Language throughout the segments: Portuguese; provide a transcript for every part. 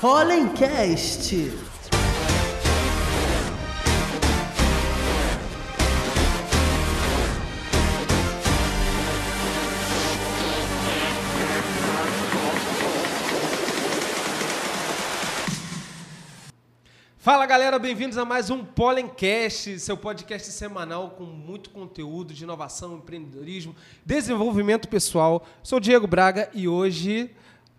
Hollencast. Fala galera, bem-vindos a mais um Pollencast, seu podcast semanal com muito conteúdo de inovação, empreendedorismo, desenvolvimento pessoal. Sou Diego Braga e hoje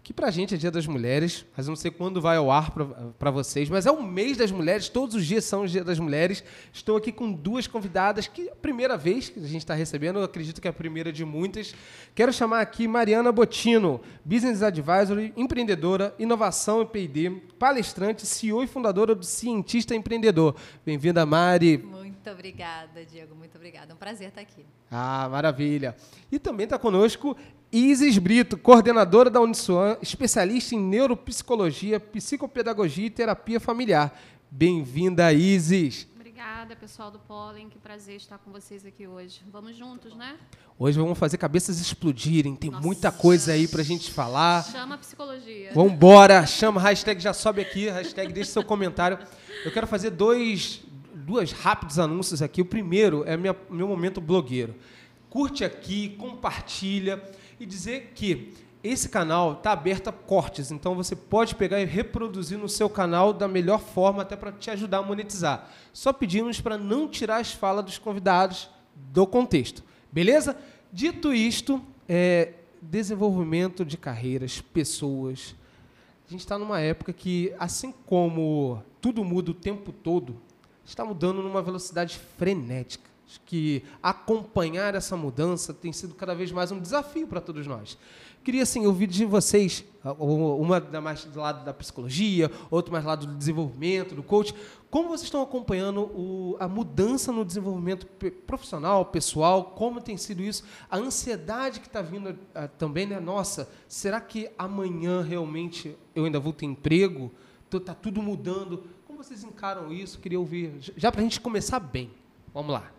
que pra gente é Dia das Mulheres, mas não sei quando vai ao ar para vocês, mas é o mês das mulheres, todos os dias são os Dia das Mulheres. Estou aqui com duas convidadas, que é a primeira vez que a gente está recebendo, eu acredito que é a primeira de muitas. Quero chamar aqui Mariana Botino, Business Advisory, empreendedora, inovação e P&D, palestrante, CEO e fundadora do Cientista Empreendedor. Bem-vinda, Mari. Muito obrigada, Diego, muito obrigada. É um prazer estar aqui. Ah, maravilha. E também está conosco Isis Brito, coordenadora da Uniswan, especialista em neuropsicologia, psicopedagogia e terapia familiar. Bem-vinda, Isis. Obrigada, pessoal do Pollen. Que prazer estar com vocês aqui hoje. Vamos juntos, né? Hoje vamos fazer cabeças explodirem. Tem Nossa. muita coisa aí pra gente falar. Chama a psicologia. Vambora. Chama, hashtag já sobe aqui, hashtag deixe seu comentário. Eu quero fazer dois, duas rápidos anúncios aqui. O primeiro é minha, meu momento blogueiro. Curte aqui, compartilha e dizer que esse canal está aberto a cortes, então você pode pegar e reproduzir no seu canal da melhor forma, até para te ajudar a monetizar. Só pedimos para não tirar as falas dos convidados do contexto, beleza? Dito isto, é, desenvolvimento de carreiras, pessoas. A gente está numa época que, assim como tudo muda o tempo todo, está mudando numa velocidade frenética que acompanhar essa mudança tem sido cada vez mais um desafio para todos nós. Queria assim ouvir de vocês, uma mais do lado da psicologia, outra mais do lado do desenvolvimento, do coach, como vocês estão acompanhando o, a mudança no desenvolvimento profissional, pessoal, como tem sido isso, a ansiedade que está vindo uh, também, né? Nossa, será que amanhã realmente eu ainda vou ter emprego? Está tudo mudando. Como vocês encaram isso? Queria ouvir, já para a gente começar bem. Vamos lá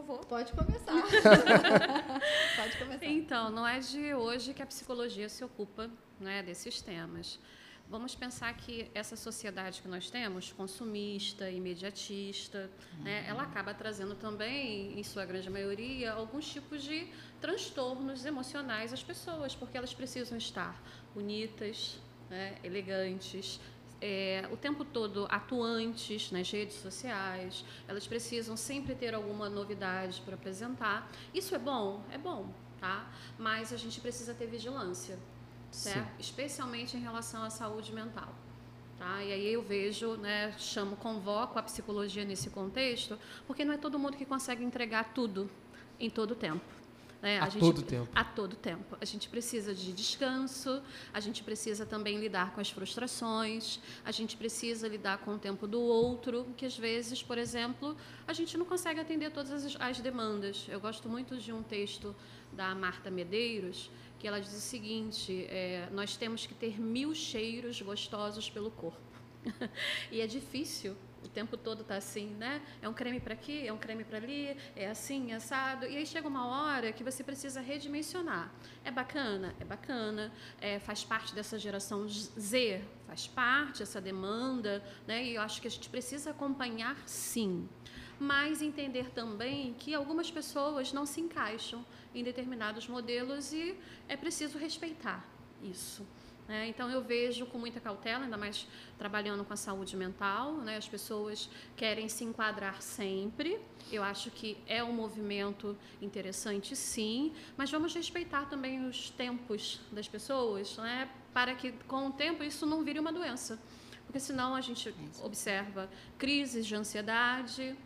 favor. Pode começar. Pode começar. Então, não é de hoje que a psicologia se ocupa né, desses temas. Vamos pensar que essa sociedade que nós temos, consumista, imediatista, uhum. né, ela acaba trazendo também, em sua grande maioria, alguns tipos de transtornos emocionais às pessoas, porque elas precisam estar bonitas, né, elegantes, é, o tempo todo atuantes nas redes sociais, elas precisam sempre ter alguma novidade para apresentar. Isso é bom? É bom, tá? Mas a gente precisa ter vigilância, certo? Sim. Especialmente em relação à saúde mental. Tá? E aí eu vejo, né, chamo, convoco a psicologia nesse contexto, porque não é todo mundo que consegue entregar tudo em todo o tempo. Né? A, a gente, todo tempo. A todo tempo. A gente precisa de descanso, a gente precisa também lidar com as frustrações, a gente precisa lidar com o tempo do outro, que às vezes, por exemplo, a gente não consegue atender todas as, as demandas. Eu gosto muito de um texto da Marta Medeiros, que ela diz o seguinte: é, nós temos que ter mil cheiros gostosos pelo corpo. e é difícil o tempo todo tá assim, né? É um creme para aqui, é um creme para ali, é assim, assado. E aí chega uma hora que você precisa redimensionar. É bacana? É bacana. É, faz parte dessa geração Z, faz parte essa demanda, né? E eu acho que a gente precisa acompanhar sim. Mas entender também que algumas pessoas não se encaixam em determinados modelos e é preciso respeitar isso. Né? Então, eu vejo com muita cautela, ainda mais trabalhando com a saúde mental, né? as pessoas querem se enquadrar sempre. Eu acho que é um movimento interessante, sim, mas vamos respeitar também os tempos das pessoas, né? para que com o tempo isso não vire uma doença. Porque senão a gente observa crises de ansiedade,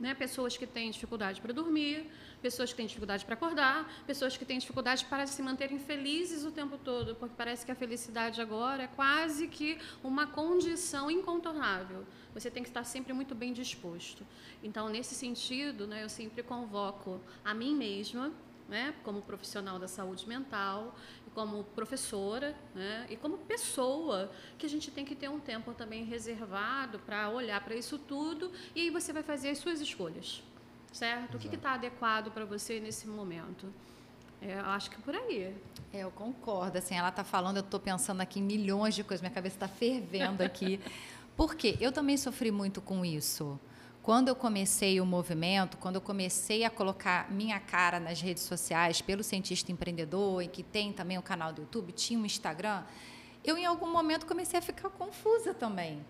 né? pessoas que têm dificuldade para dormir, pessoas que têm dificuldade para acordar, pessoas que têm dificuldade para se manterem felizes o tempo todo, porque parece que a felicidade agora é quase que uma condição incontornável. Você tem que estar sempre muito bem disposto. Então, nesse sentido, né, eu sempre convoco a mim mesma, né, como profissional da saúde mental, como professora né, e como pessoa, que a gente tem que ter um tempo também reservado para olhar para isso tudo e aí você vai fazer as suas escolhas, certo? Exato. O que está adequado para você nesse momento? É, eu acho que por aí. É, eu concordo. Assim, ela está falando, eu estou pensando aqui em milhões de coisas, minha cabeça está fervendo aqui. Porque eu também sofri muito com isso. Quando eu comecei o movimento, quando eu comecei a colocar minha cara nas redes sociais pelo cientista empreendedor, e que tem também o canal do YouTube, tinha um Instagram, eu em algum momento comecei a ficar confusa também.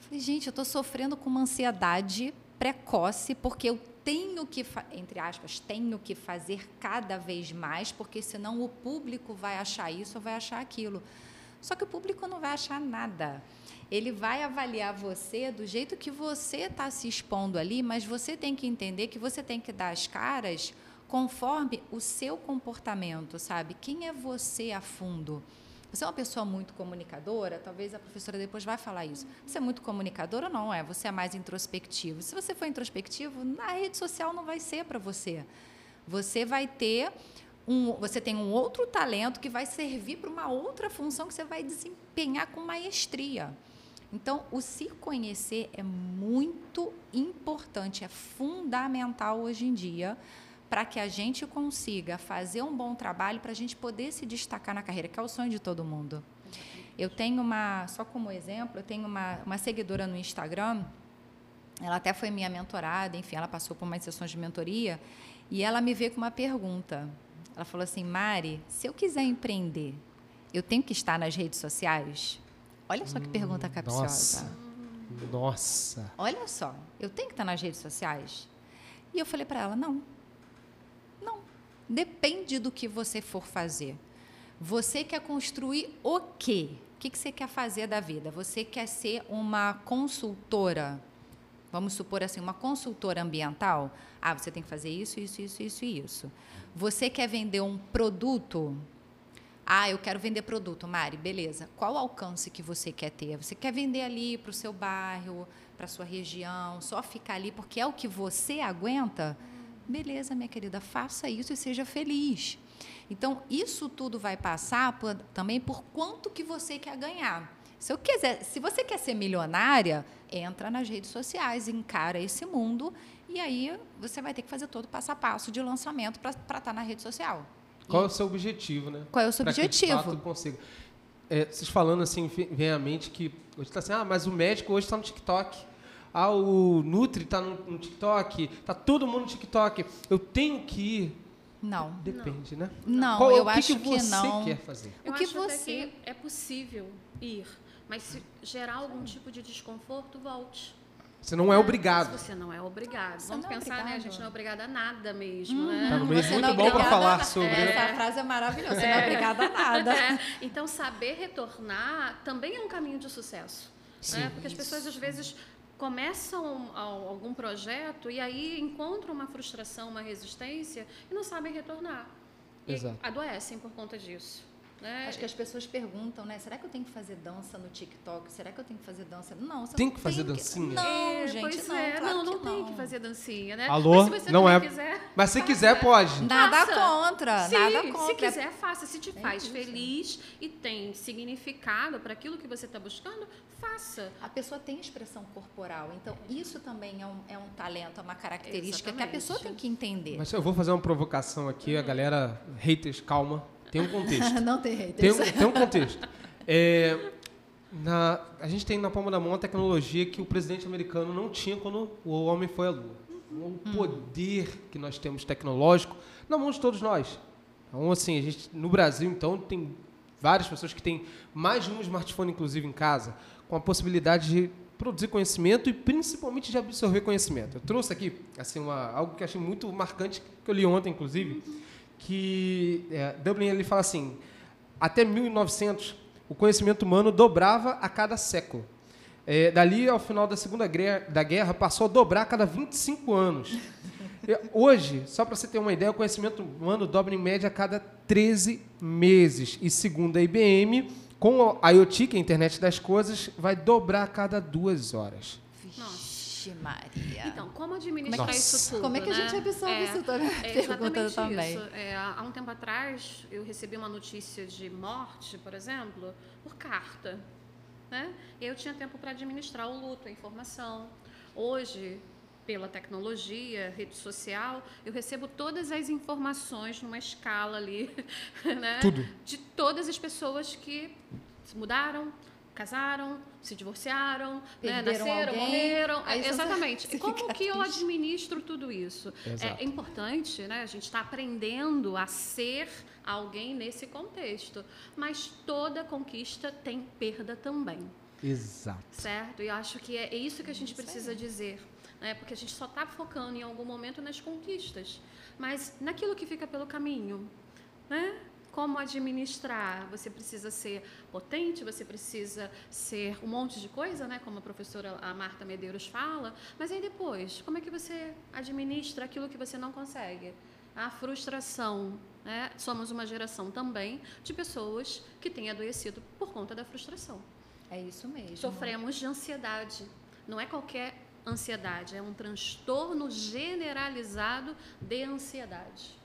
Falei, gente, eu estou sofrendo com uma ansiedade precoce porque eu tenho que, entre aspas, tenho que fazer cada vez mais, porque senão o público vai achar isso ou vai achar aquilo. Só que o público não vai achar nada. Ele vai avaliar você do jeito que você está se expondo ali, mas você tem que entender que você tem que dar as caras conforme o seu comportamento, sabe? Quem é você a fundo? Você é uma pessoa muito comunicadora, talvez a professora depois vai falar isso. Você é muito comunicadora ou não é? Você é mais introspectivo. Se você for introspectivo, na rede social não vai ser para você. Você vai ter um, você tem um outro talento que vai servir para uma outra função que você vai desempenhar com maestria. Então, o se conhecer é muito importante, é fundamental hoje em dia para que a gente consiga fazer um bom trabalho, para a gente poder se destacar na carreira, que é o sonho de todo mundo. Eu tenho uma, só como exemplo, eu tenho uma, uma seguidora no Instagram, ela até foi minha mentorada, enfim, ela passou por umas sessões de mentoria, e ela me veio com uma pergunta. Ela falou assim: Mari, se eu quiser empreender, eu tenho que estar nas redes sociais? Olha só que hum, pergunta capciosa. Nossa. Nossa. Olha só, eu tenho que estar nas redes sociais? E eu falei para ela: não, Depende do que você for fazer. Você quer construir o quê? O que você quer fazer da vida? Você quer ser uma consultora? Vamos supor assim, uma consultora ambiental? Ah, você tem que fazer isso, isso, isso, isso e isso. Você quer vender um produto? Ah, eu quero vender produto, Mari, beleza. Qual alcance que você quer ter? Você quer vender ali para o seu bairro, para a sua região, só ficar ali porque é o que você aguenta? Beleza, minha querida, faça isso e seja feliz. Então, isso tudo vai passar por, também por quanto que você quer ganhar. Se eu quiser, se você quer ser milionária, entra nas redes sociais, encara esse mundo e aí você vai ter que fazer todo o passo a passo de lançamento para estar tá na rede social. Qual e, é o seu objetivo, né? Qual é o seu pra objetivo? Que, de fato, consiga. É, vocês falando assim, vem à mente que hoje está assim, ah, mas o médico hoje está no TikTok ah, o Nutri está no, no, TikTok, está todo mundo no TikTok. Eu tenho que ir. Não. Depende, não. né? Não, Qual, eu o que acho que, você não. quer fazer? Eu o que acho você que é possível ir, mas se gerar algum tipo de desconforto, volte. Você não é obrigado. Você não é obrigado. Você Vamos é pensar, obrigado. né? A gente não é obrigada a nada mesmo, uhum. né? Tá no meio Você muito não é bom para falar sobre. Essa frase é maravilhosa. Você não é obrigada a nada. É, então, saber retornar também é um caminho de sucesso. Né? Porque as pessoas, às vezes, começam algum projeto e aí encontram uma frustração, uma resistência e não sabem retornar. E Exato. adoecem por conta disso. Né? Acho que as pessoas perguntam, né? Será que eu tenho que fazer dança no TikTok? Será que eu tenho que fazer dança? Não, você Tem não que fazer tem dancinha? Não, É, gente, pois não, é. claro não, não que tem não. que fazer dancinha, né? Alô? Mas se você Não também é- quiser, Mas se quiser, pode. Nada Faça. contra, Sim, nada contra. se quiser, faça. Se te É faz isso. feliz e tem significado para aquilo que você está buscando, faça. A pessoa tem expressão corporal, então isso também é um, é um talento, é uma característica que a Exatamente. pessoa tem que entender. Mas eu vou fazer uma provocação aqui, a galera, haters, calma. Tem um contexto. não tem haters. Tem um, tem um contexto. É, na, a gente tem na palma da mão a tecnologia que o presidente americano não tinha quando o homem foi à Lua. O poder que nós temos tecnológico na mão de todos nós. Então, assim, a gente, no Brasil, então, tem várias pessoas que têm mais de um smartphone, inclusive, em casa, com a possibilidade de produzir conhecimento e principalmente de absorver conhecimento. Eu trouxe aqui assim, uma, algo que achei muito marcante, que eu li ontem, inclusive, que é, Dublin ele fala assim, até 1900 o conhecimento humano dobrava a cada século. É, dali ao final da Segunda Guerra, da Guerra passou a dobrar a cada 25 anos. Hoje, só para você ter uma ideia, o conhecimento humano dobra em média a cada 13 meses. E segundo a IBM, com a IoT, que é a internet das coisas, vai dobrar a cada duas horas. Nossa. Vixe, Maria. Então, como administrar Nossa. isso tudo? Como é que a né? gente absorve É, isso também? É Perguntando exatamente também. isso. É, há um tempo atrás, eu recebi uma notícia de morte, por exemplo, por carta. Né? Eu tinha tempo para administrar o luto, a informação. Hoje, pela tecnologia, rede social, eu recebo todas as informações numa escala ali, né? Tudo. De todas as pessoas que se mudaram, casaram, se divorciaram, né? Nasceram, alguém, morreram. aí É, exatamente. você E como que eu triste. administro tudo isso? Exato. É importante, né? A gente está aprendendo a ser alguém nesse contexto. Mas toda conquista tem perda também Exato. certo? E eu acho que é isso que a gente precisa dizer, né? Porque a gente só está focando em algum momento nas conquistas, mas naquilo que fica pelo caminho, né? Como administrar? Você precisa ser potente, você precisa ser um monte de coisa, né? Como a professora a Marta Medeiros fala. Mas aí depois, como é que você administra aquilo que você não consegue? A frustração, né? Somos uma geração também de pessoas que têm adoecido por conta da frustração. É isso mesmo. Sofremos de ansiedade. Não é qualquer ansiedade, é um transtorno generalizado de ansiedade.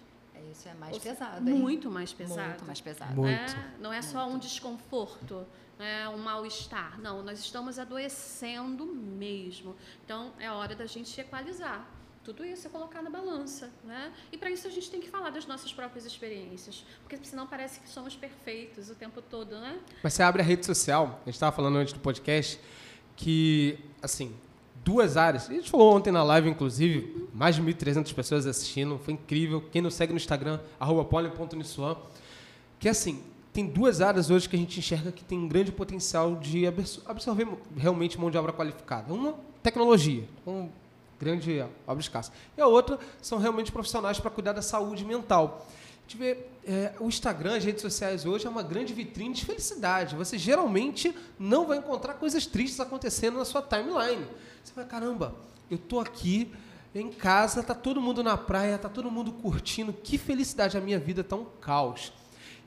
É isso, é mais Ou pesado. hein? Muito mais pesado. Muito mais pesado. Muito. né? Não é só um desconforto, né? um mal-estar. Não, nós estamos adoecendo mesmo. Então, é hora da gente equalizar. Tudo isso é colocar na balança, né? E para isso a gente tem que falar das nossas próprias experiências, porque senão parece que somos perfeitos o tempo todo, né? Mas você abre a rede social, a gente estava falando antes do podcast, que, assim, duas áreas. A gente falou ontem na live, inclusive, mais de 1.300 pessoas assistindo, foi incrível. Quem não segue no Instagram, poli.nissuan, que, assim, tem duas áreas hoje que a gente enxerga que tem um grande potencial de absor- absorver realmente mão de obra qualificada. Uma, tecnologia, um grande obra escassa. E a outra são realmente profissionais para cuidar da saúde mental. Gente vê, é, o Instagram, as redes sociais hoje é uma grande vitrine de felicidade. Você geralmente não vai encontrar coisas tristes acontecendo na sua timeline. Você vai, caramba, eu tô aqui em casa, tá todo mundo na praia, tá todo mundo curtindo, que felicidade, a minha vida tá um caos.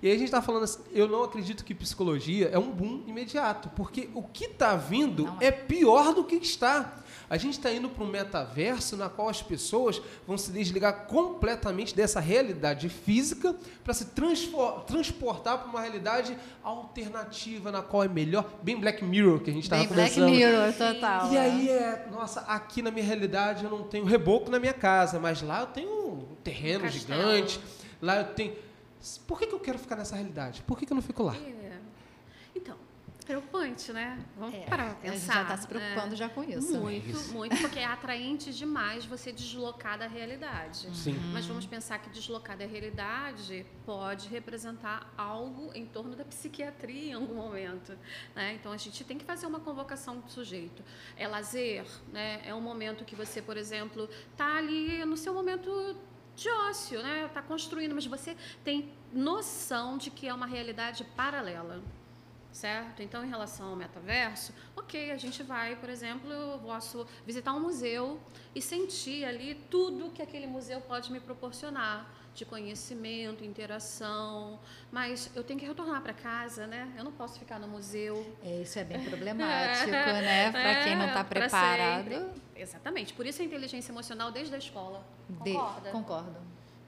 E aí a gente está falando assim, eu não acredito que psicologia é um boom imediato, porque o que está vindo Não é pior do que está. A gente está indo para um metaverso na qual as pessoas vão se desligar completamente dessa realidade física para se transportar para uma realidade alternativa na qual é melhor, bem Black Mirror que a gente estava Bem Black conversando. Mirror, total. E é. aí é, nossa, aqui na minha realidade eu não tenho reboco na minha casa, mas lá eu tenho um terreno castelo. gigante, lá eu tenho. Por que, que eu quero ficar nessa realidade? Por que, que eu não fico lá? É. Preocupante, né? Vamos É, parar pra a gente pensar. já está se preocupando né? já com isso. Muito, muito, porque é atraente demais você deslocar da realidade. Sim. Mas vamos pensar que deslocar da realidade pode representar algo em torno da psiquiatria em algum momento. Né? Então a gente tem que fazer uma convocação do sujeito. É lazer, né? é um momento que você, por exemplo, está ali no seu momento de ócio, né? Está construindo, mas você tem noção de que é uma realidade paralela certo? Então, em relação ao metaverso, ok, a gente vai, por exemplo, eu posso visitar um museu e sentir ali tudo que aquele museu pode me proporcionar de conhecimento, interação, mas eu tenho que retornar para casa, né? Eu não posso ficar no museu. É, isso é bem problemático, né? Para quem não está É, preparado. Exatamente. Por isso a inteligência emocional desde a escola. De- Concorda? Concordo.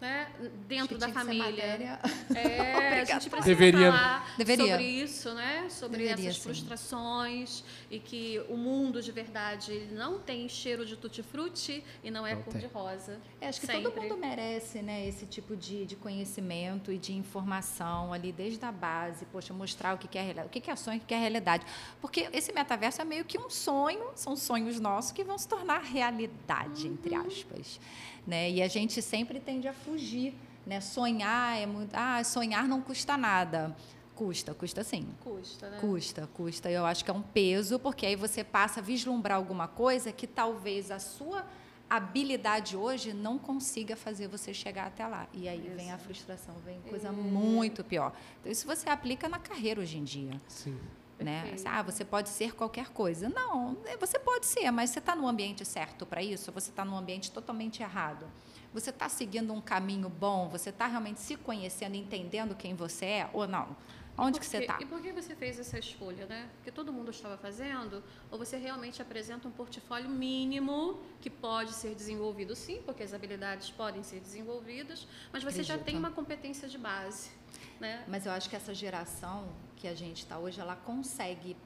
Né? Dentro da família. É, a gente precisa Deveria. falar Deveria. sobre isso, né? Sobre Deveria, essas sim. frustrações e que o mundo de verdade não tem cheiro de tutti-frutti e não é Não cor tem. de rosa. É, acho que Sempre. todo mundo merece, né, esse tipo de, de conhecimento e de informação ali desde a base, poxa, mostrar o que é o que é sonho, o que que é realidade. Porque esse metaverso é meio que um sonho, são sonhos nossos que vão se tornar realidade, entre aspas, né? E a gente sempre tende a fugir, né? Sonhar é muito, ah, sonhar não custa nada. Custa, custa sim. Custa, né? Custa, custa. Eu acho que é um peso, porque aí você passa a vislumbrar alguma coisa que talvez a sua habilidade hoje não consiga fazer você chegar até lá. E aí vem a Isso. frustração, vem coisa muito pior. Então, isso você aplica na carreira hoje em dia. Sim. Né? Ah, você pode ser qualquer coisa. Não, é, você pode ser, mas você está no ambiente certo para isso? Você está num ambiente totalmente errado? Você está seguindo um caminho bom? Você está realmente se conhecendo, entendendo quem você é ou não? Onde que você está? E por que você fez essa escolha, né? Porque todo mundo estava fazendo? Ou você realmente apresenta um portfólio mínimo que pode ser desenvolvido sim, porque as habilidades podem ser desenvolvidas, mas você já Acredito. tem uma competência de base, né? Mas eu acho que essa geração que a gente está hoje, ela consegue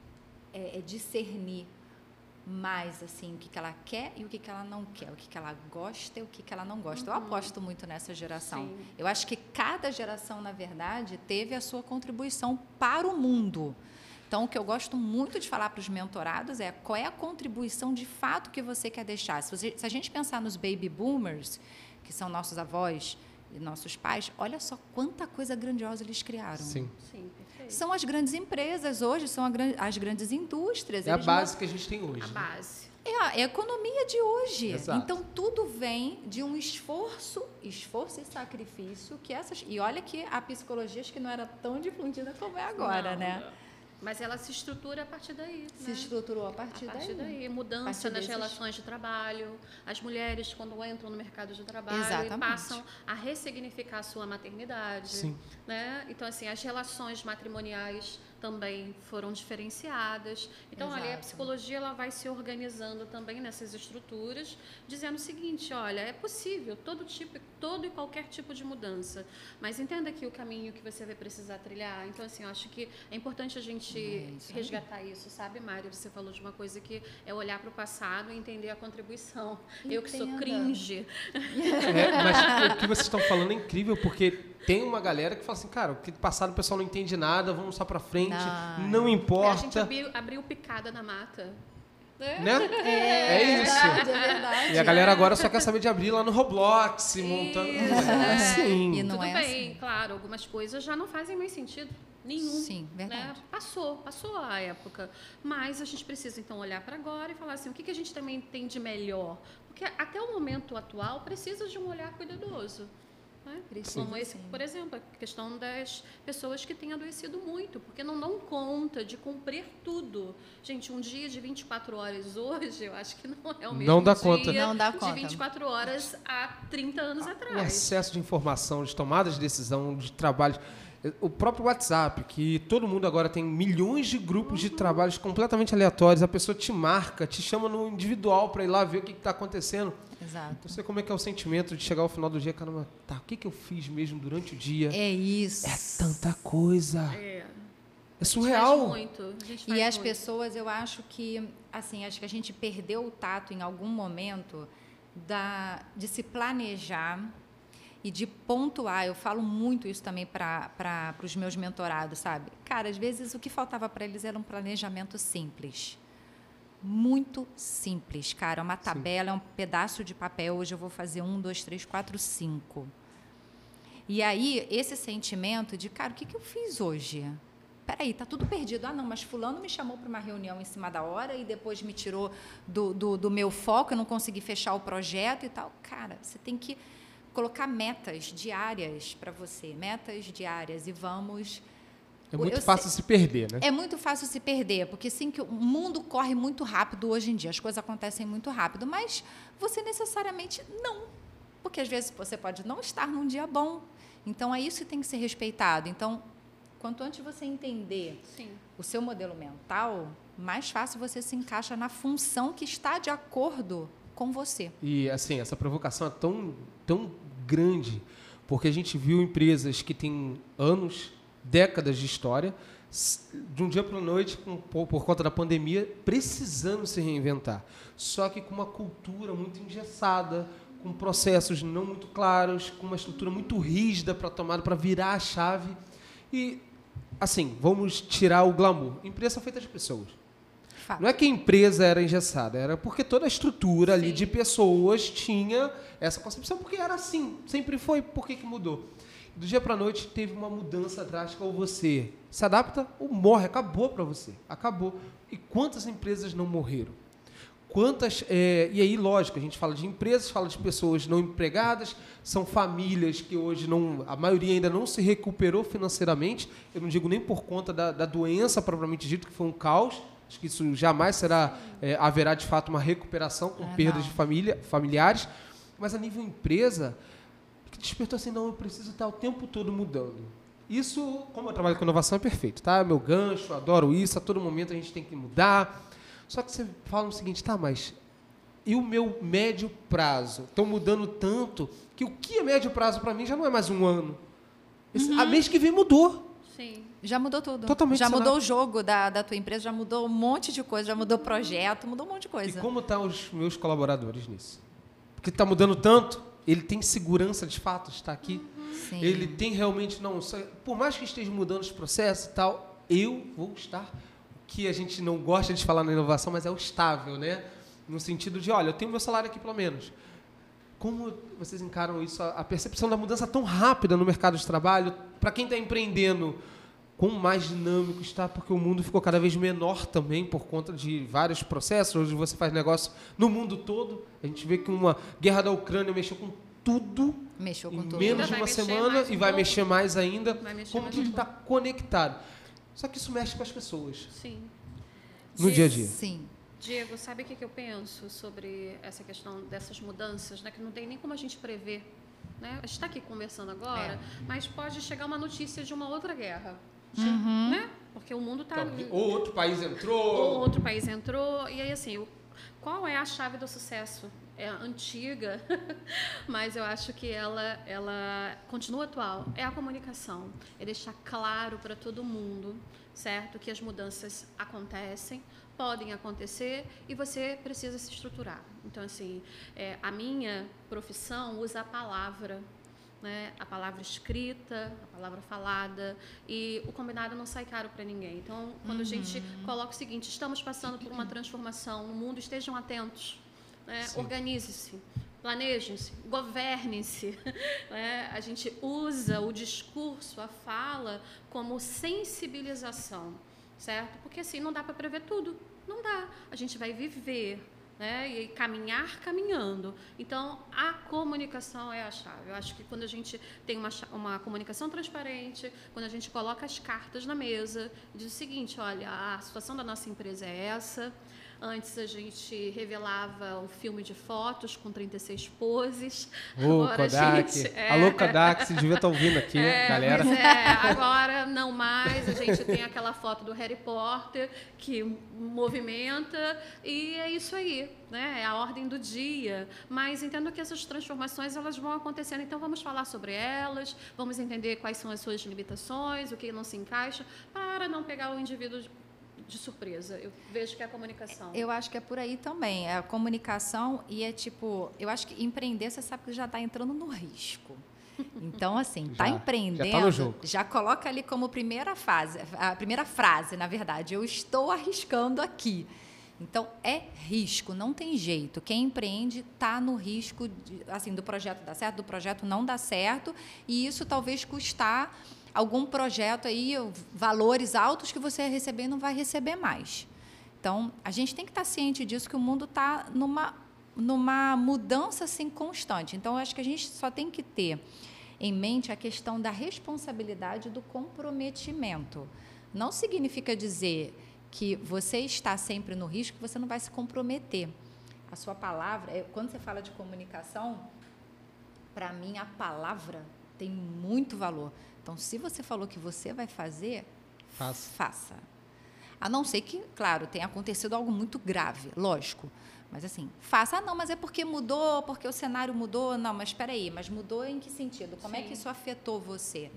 é, é, discernir mais assim o que, que ela quer e o que, que ela não quer, o que, que ela gosta e o que, que ela não gosta. Eu aposto muito nessa geração. Uhum. Sim. Eu acho que cada geração, na verdade, teve a sua contribuição para o mundo. Então, o que eu gosto muito de falar para os mentorados é qual é a contribuição de fato que você quer deixar. Se, você- se a gente pensar nos baby boomers, que são nossos avós nossos pais, olha só quanta coisa grandiosa eles criaram. Sim. Sim, perfeito. São as grandes empresas hoje, são gran- as grandes indústrias. É a base que a gente tem hoje. A né? base. não- É a economia de hoje. Exato. Então, tudo vem de um esforço, esforço e sacrifício que essas... E olha que a psicologia acho que não era tão difundida como é agora, Não, né? Mas ela se estrutura a partir daí. Se né? estruturou a A partir, partir daí. daí, mudança partir nas desses- relações de trabalho, as mulheres quando entram no mercado de trabalho Exatamente. passam a ressignificar a sua maternidade, Sim. né? Então assim, as relações matrimoniais também foram diferenciadas. Então, olha, a Exato. psicologia ela vai se organizando também nessas estruturas, dizendo o seguinte, olha, é possível todo tipo, todo e qualquer tipo de mudança, mas entenda aqui o caminho que você vai precisar trilhar. Então, assim, eu acho que é importante a gente É resgatar isso, sabe, Mário? Você falou de uma coisa que é olhar para o passado e entender a contribuição. Eu que sou Entenda. cringe. É, mas o que vocês estão falando é incrível, porque tem uma galera que fala assim, cara, o que passado o pessoal não entende nada, vamos só pra frente, Não. não É, a gente importa. abriu, abriu picada na mata. Né? Né? É, É isso. verdade, é verdade. E a galera agora só quer saber de abrir lá no Roblox, montando. É é. assim. E não Tudo é bem, assim. claro, algumas coisas já não fazem mais sentido nenhum. Sim, verdade. Né? Passou, passou a época. Mas a gente precisa então olhar para agora e falar assim, o que, que a gente também tem de melhor? Porque até o momento atual precisa de um olhar cuidadoso. Né? Como esse, sim. por exemplo, a questão das pessoas que têm adoecido muito, porque não dão conta de cumprir tudo. Gente, um dia de 24 horas hoje, eu acho que não é o mesmo Não dá dia conta. Não dá de conta. 24 horas há 30 anos O atrás. excesso de informação, de tomadas de decisão, de trabalho. O próprio WhatsApp, que todo mundo agora tem milhões de grupos de trabalhos completamente aleatórios. A pessoa te marca, te chama no individual para ir lá ver o que está acontecendo. Exato. Não sei como é que é o sentimento de chegar ao final do dia, caramba, tá, o que, que eu fiz mesmo durante o dia? É isso. É tanta coisa. É. É A gente surreal. faz muito. a gente E as muito. pessoas, eu acho que, assim, acho que a gente perdeu o tato em algum momento da, de se planejar e de pontuar. Eu falo muito isso também para os meus mentorados, sabe? Cara, às vezes o que faltava para eles era um planejamento simples. Muito simples, cara. Uma tabela, é um pedaço de papel. Hoje eu vou fazer um, dois, três, quatro, cinco. E aí, esse sentimento de, cara, o que, que eu fiz hoje? Peraí, tá tudo perdido. Ah, não, mas fulano me chamou para uma reunião em cima da hora e depois me tirou do, do, do meu foco, eu não consegui fechar o projeto e tal. Cara, você tem que colocar metas diárias para você, metas diárias e vamos É muito Eu fácil se perder, né? é muito fácil se perder, porque sim que o mundo corre muito rápido hoje em dia, as coisas acontecem muito rápido, mas você necessariamente não, porque às vezes você pode não estar num dia bom. Então é isso que tem que ser respeitado. Então, quanto antes você entender Sim. o seu modelo mental, mais fácil você se encaixa na função que está de acordo com você. E assim, essa provocação é tão, tão grande, porque a gente viu empresas que têm anos, décadas de história, de um dia para a noite, por, conta da pandemia, precisando se reinventar. Só que com uma cultura muito engessada, com processos não muito claros, com uma estrutura muito rígida para tomar, para virar a chave. E, assim, vamos tirar o glamour. Empresa feita de pessoas. Fato. Não é que a empresa era engessada, era porque toda a estrutura ali Sim. de pessoas tinha essa concepção, porque era assim, sempre foi, por que, que mudou? Do dia para a noite teve uma mudança drástica, ou você se adapta ou morre, acabou para você, acabou. E quantas empresas não morreram? Quantas. é, e aí, lógico, a gente fala de empresas, fala de pessoas não empregadas, são famílias que hoje não. A maioria ainda não se recuperou financeiramente. Eu não digo nem por conta da, da doença propriamente dito, que foi um caos. Acho que isso jamais será. é, haverá de fato uma recuperação com Ah, perdas não. de família, familiares. Mas a nível empresa, que despertou assim: não, eu preciso estar o tempo todo mudando. Isso, como eu trabalho com inovação, é perfeito, tá? Meu gancho, adoro isso, a todo momento a gente tem que mudar. Só que você fala o seguinte, tá, mas e o meu médio prazo? Estão mudando tanto que o que é médio prazo para mim já não é mais um ano. Esse, A mês que vem mudou. Sim. Já mudou tudo. Totalmente Já mudou o jogo da, da tua empresa, já mudou um monte de coisa, já mudou projeto, mudou um monte de E coisa. como estão os meus colaboradores nisso? Porque está mudando tanto, ele tem segurança de fato de estar aqui. Sim. Ele tem realmente, não, por mais que esteja mudando os processos e tal, eu vou estar, o que a gente não gosta de falar na inovação, mas é o estável, né? No sentido de, olha, eu tenho meu salário aqui pelo menos. Como vocês encaram isso, a percepção da mudança tão rápida no mercado de trabalho, para quem está empreendendo, quão mais dinâmico está, porque o mundo ficou cada vez menor também por conta de vários processos. Hoje você faz negócio no mundo todo. A gente vê que uma guerra da Ucrânia mexeu com tudo Mexeu com em tudo. menos de uma semana um e vai pouco. mexer mais ainda. Mexer como mais tudo um está conectado. Só que isso mexe com as pessoas Sim. no dia a dia. Sim. Diego, sabe o que, que eu penso sobre essa questão dessas mudanças, né? Que não tem nem como a gente prever. Né? A gente está aqui conversando agora, É. mas pode chegar uma notícia de uma outra guerra. Uhum. Né? Porque o mundo está. Então, ou outro país Ou entrou. outro país entrou. E aí, assim, qual é a chave do sucesso? É antiga, mas eu acho que ela, ela continua atual. É a comunicação. É deixar claro para todo mundo, certo? Que as mudanças acontecem, podem acontecer e você precisa se estruturar. Então, assim, é, a minha profissão usa a palavra né, a palavra escrita, a palavra falada, e o combinado não sai caro para ninguém. Então, quando a gente coloca o seguinte, estamos passando por uma transformação no mundo, estejam atentos, né, organize-se, planejem-se, governe-se. né, a gente usa o discurso, a fala, como sensibilização, certo? Porque assim, não dá para prever tudo, não dá. A gente vai viver, né? E caminhar caminhando. Então, a comunicação é a chave. Eu acho que quando a gente tem uma, uma comunicação transparente, quando a gente coloca as cartas na mesa, diz o seguinte: olha, a situação da nossa empresa é essa. Antes a gente revelava um filme de fotos com 36 poses. Ô, Agora a Kodak. gente- é. Alô, Kodak, você devia estar ouvindo aqui, É, galera. é, agora não mais. A gente tem aquela foto do Harry Potter que movimenta e é isso aí, né? É a ordem do dia. Mas entendo que essas transformações elas vão acontecendo. Então vamos falar sobre elas, vamos entender quais são as suas limitações, o que não se encaixa, para não pegar o indivíduo de, surpresa. Eu vejo que é a comunicação. Eu acho que é por aí também. É a comunicação e é tipo, eu acho que empreender, você sabe que já está entrando no risco. Então, assim, está Já, já empreendendo, tá no jogo. já coloca ali como primeira fase, a primeira frase, na verdade, eu estou arriscando aqui. Então, é risco, não tem jeito. Quem empreende está no risco de, assim, do projeto dar certo, do projeto não dar certo, e isso talvez custar algum projeto aí, valores altos que você ia receber e não vai receber mais. Então, a gente tem que estar ciente disso, que o mundo está numa, numa mudança assim, constante. Então, acho que a gente só tem que ter em mente a questão da responsabilidade do comprometimento. Não significa dizer que você está sempre no risco, você não vai se comprometer. A sua palavra, é- quando você fala de comunicação, para mim a palavra tem muito valor. Então, se você falou que você vai fazer, Faça. faça. A não ser que, claro, tenha acontecido algo muito grave, lógico. Mas assim, faça. Ah, não, mas é porque mudou, porque o cenário mudou. Não, mas espera aí, mas mudou em que sentido? Como é Sim. que isso afetou você?